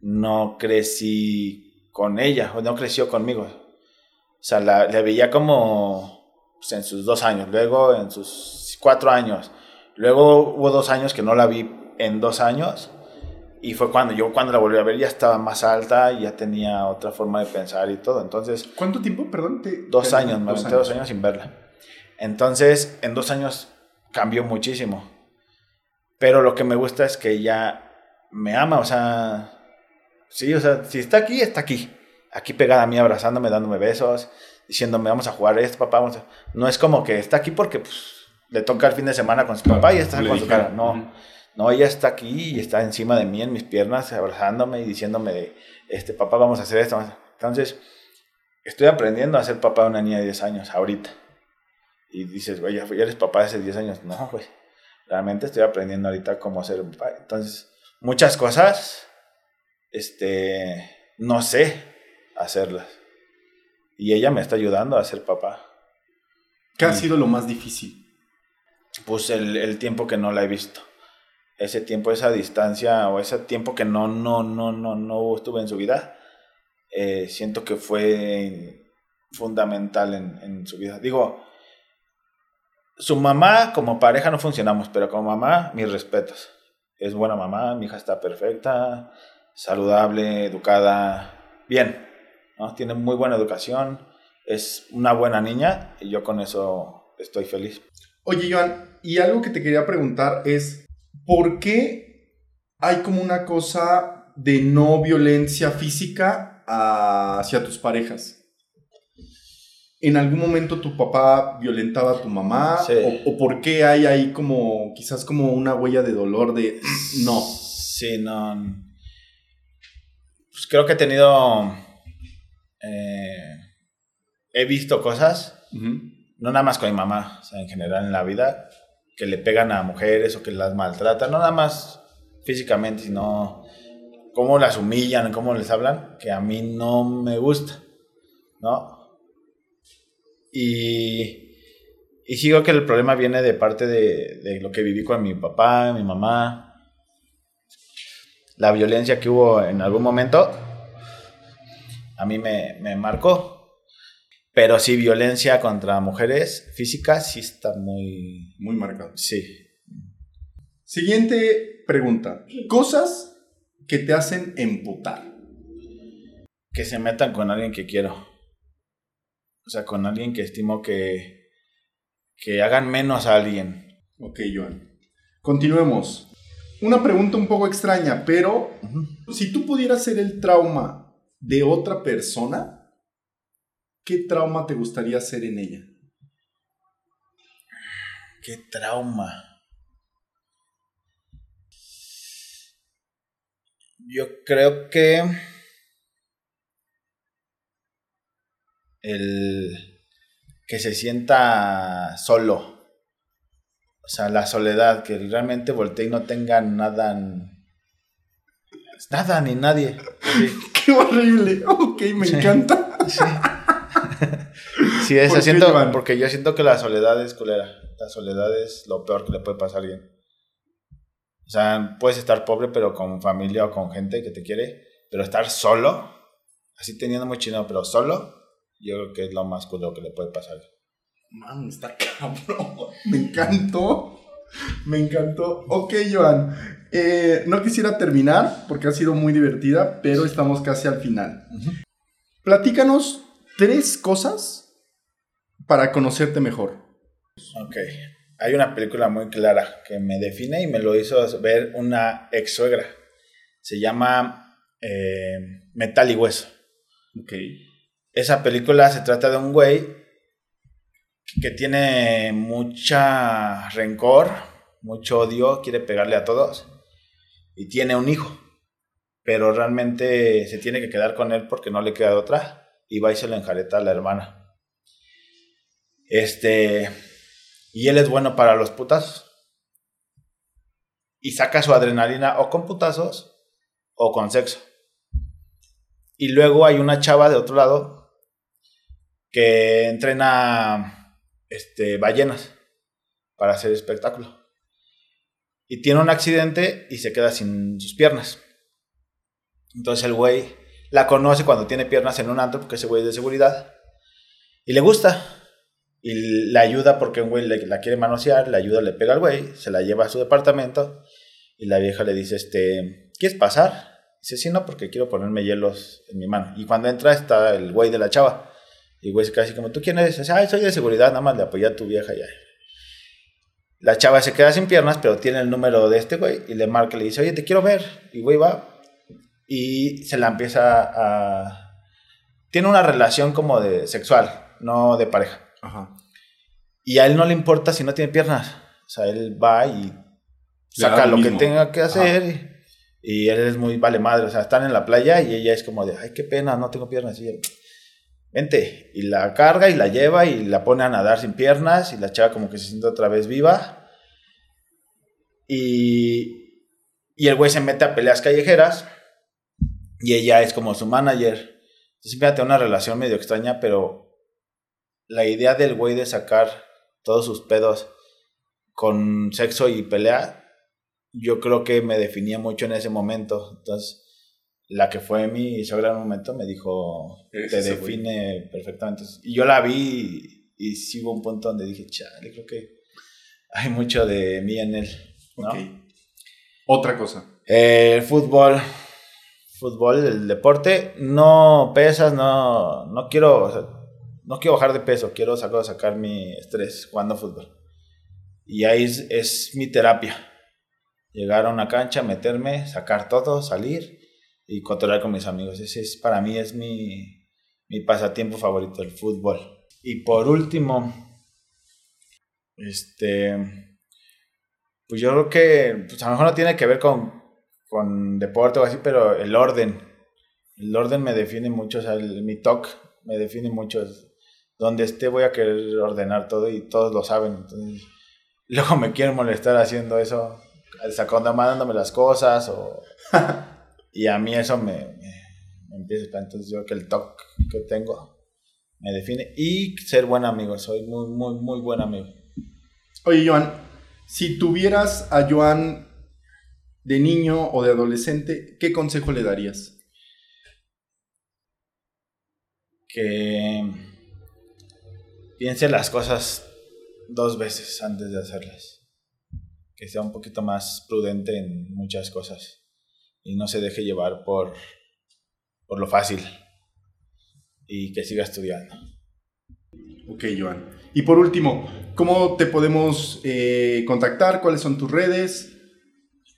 No crecí con ella, o no creció conmigo. O sea, la, veía como pues, en sus dos años, luego en sus cuatro años. Luego hubo dos años que no la vi en dos años. Y fue cuando yo cuando la volví a ver ya estaba más alta y ya tenía otra forma de pensar y todo. Entonces... ¿Cuánto tiempo? Perdón. dos años, me aventé dos años sin verla. Entonces, en dos años cambió muchísimo. Pero lo que me gusta es que ella me ama, o sea... Sí, o sea, si está aquí, está aquí. Aquí pegada a mí, abrazándome, dándome besos, diciéndome, vamos a jugar esto, papá. Vamos No es como que está aquí porque pues, le toca el fin de semana con su papá y está con su cara. No. No, ella está aquí y está encima de mí, en mis piernas, abrazándome y diciéndome, este, papá, vamos a hacer esto. Entonces, estoy aprendiendo a ser papá de una niña de 10 años, ahorita. Y dices, güey, ya eres papá de hace 10 años. No, güey, realmente estoy aprendiendo ahorita cómo ser un padre. Entonces, muchas cosas, este, no sé hacerlas. Y ella me está ayudando a ser papá. ¿Qué ha sido lo más difícil? Pues el, el tiempo que no la he visto ese tiempo, esa distancia o ese tiempo que no, no, no, no, no estuve en su vida, eh, siento que fue fundamental en, en, su vida. Digo, su mamá como pareja no funcionamos, pero como mamá, mis respetos. Es buena mamá, mi hija está perfecta, saludable, educada, bien, ¿no? tiene muy buena educación, es una buena niña y yo con eso estoy feliz. Oye, Joan, y algo que te quería preguntar es, ¿por qué hay como una cosa de no violencia física hacia tus parejas? ¿En algún momento tu papá violentaba a tu mamá? O, por qué hay ahí como, quizás como una huella de dolor de no? Sí, no. Pues creo que he tenido. Eh, he visto cosas, no nada más con mi mamá, o sea, en general en la vida, que le pegan a mujeres o que las maltratan, no nada más físicamente, sino cómo las humillan, cómo les hablan, que a mí no me gusta, ¿no? Y, y sigo que el problema viene de parte de, de lo que viví con mi papá, mi mamá, la violencia que hubo en algún momento, a mí me, me marcó. Pero sí, violencia contra mujeres físicas sí está muy... Muy marcado. Sí. Siguiente pregunta. Cosas que te hacen emputar. Que se metan con alguien que quiero. O sea, con alguien que estimo que... Que hagan menos a alguien. Ok, Joan. Continuemos. Una pregunta un poco extraña, pero si tú pudieras ser el trauma de otra persona, ¿qué trauma te gustaría ser en ella? ¿Qué trauma? Yo creo que el que se sienta solo. O sea, la soledad, que realmente voltee y no tenga nada, nada ni nadie. Qué horrible. Ok, me encanta. Sí. sí, es, siento, porque yo siento que la soledad es culera. La soledad es lo peor que le puede pasar a alguien. O sea, puedes estar pobre, pero con familia o con gente que te quiere, pero estar solo, así teniendo mucho dinero, pero solo, yo creo que es lo más culero que le puede pasar. Man, está cabrón. Me encantó. Me encantó. Ok, Joan. Eh, no quisiera terminar porque ha sido muy divertida, pero estamos casi al final. Platícanos tres cosas para conocerte mejor. Ok. Hay una película muy clara que me define y me lo hizo ver una ex suegra. Se llama eh, Metal y Hueso. Ok. Esa película se trata de un güey que tiene mucha rencor, mucho odio, quiere pegarle a todos y tiene un hijo, pero realmente se tiene que quedar con él porque no le queda otra y va y se lo enjareta a la hermana. Este, y él es bueno para los putazos. Y saca su adrenalina o con putazos o con sexo. Y luego hay una chava de otro lado que entrena este, ballenas para hacer espectáculo. Y tiene un accidente y se queda sin sus piernas. Entonces el güey la conoce cuando tiene piernas en un antro, porque ese güey es de seguridad, y le gusta. Y la ayuda porque un güey la quiere manosear, la ayuda, le pega al güey, se la lleva a su departamento, y la vieja le dice, este, ¿quieres pasar? Dice, sí, no, porque quiero ponerme hielos en mi mano. Y cuando entra está el güey de la chava. Y güey así como, ¿tú quién eres? Dice, ay, soy de seguridad, nada más le apoyé a tu vieja ya. La chava se queda sin piernas, pero tiene el número de este güey y le marca y le dice, oye, te quiero ver. Y güey va y se la empieza a... Tiene una relación como de sexual, no de pareja. Ajá. Y a él no le importa si no tiene piernas. O sea, él va y saca lo que tenga que hacer. Y, y él es muy vale madre. O sea, están en la playa y ella es como de, ay, qué pena, no tengo piernas. Y él, vente. Y la carga y la lleva y la pone a nadar sin piernas. Y la chava como que se siente otra vez viva. Y, y el güey se mete a peleas callejeras. Y ella es como su manager. Entonces, fíjate, una relación medio extraña, pero la idea del güey de sacar todos sus pedos con sexo y pelea, yo creo que me definía mucho en ese momento. Entonces, la que fue mi suegra en un momento me dijo, te ese güey". define perfectamente. Y yo la vi y, y sí hubo un punto donde dije, chale, creo que hay mucho de mí en él. Otra cosa. Eh, el fútbol, fútbol, el deporte, no pesas, no, no quiero, o sea, no quiero bajar de peso, quiero sacar, sacar mi estrés jugando fútbol. Y ahí es, es mi terapia. Llegar a una cancha, meterme, sacar todo, salir y controlar con mis amigos. Ese es, para mí es mi, mi pasatiempo favorito, el fútbol. Y por último, este, pues yo creo que pues a lo mejor no tiene que ver con, con deporte o así, pero el orden. El orden me define mucho, o sea, mi TOC me define mucho. Donde esté voy a querer ordenar todo y todos lo saben. Luego me quieren molestar haciendo eso, sacando, mandándome las cosas o... y a mí eso me, me, me empieza. Entonces yo creo que el TOC que tengo me define y ser buen amigo. Soy muy, muy, muy buen amigo. Oye, Joan, si tuvieras a Joan de niño o de adolescente, ¿qué consejo le darías? que piense las cosas dos veces antes de hacerlas. Que sea un poquito más prudente en muchas cosas y no se deje llevar por, por lo fácil y que siga estudiando. Ok, Joan. Y por último, ¿cómo te podemos eh, contactar? ¿Cuáles son tus redes?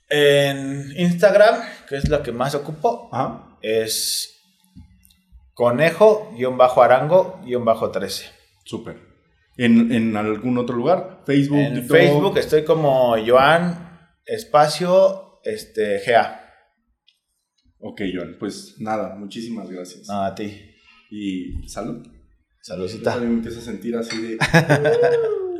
En Instagram, que es la que más ocupo, Ajá. es conejo-arango-13. Súper. ¿En, en algún otro lugar? Facebook, En TikTok? Facebook estoy como Joan Espacio este, GA. Ok, Joan. Pues nada, muchísimas gracias. No, a ti. Y salud. Yo Saludcita. también me empiezo a sentir así de...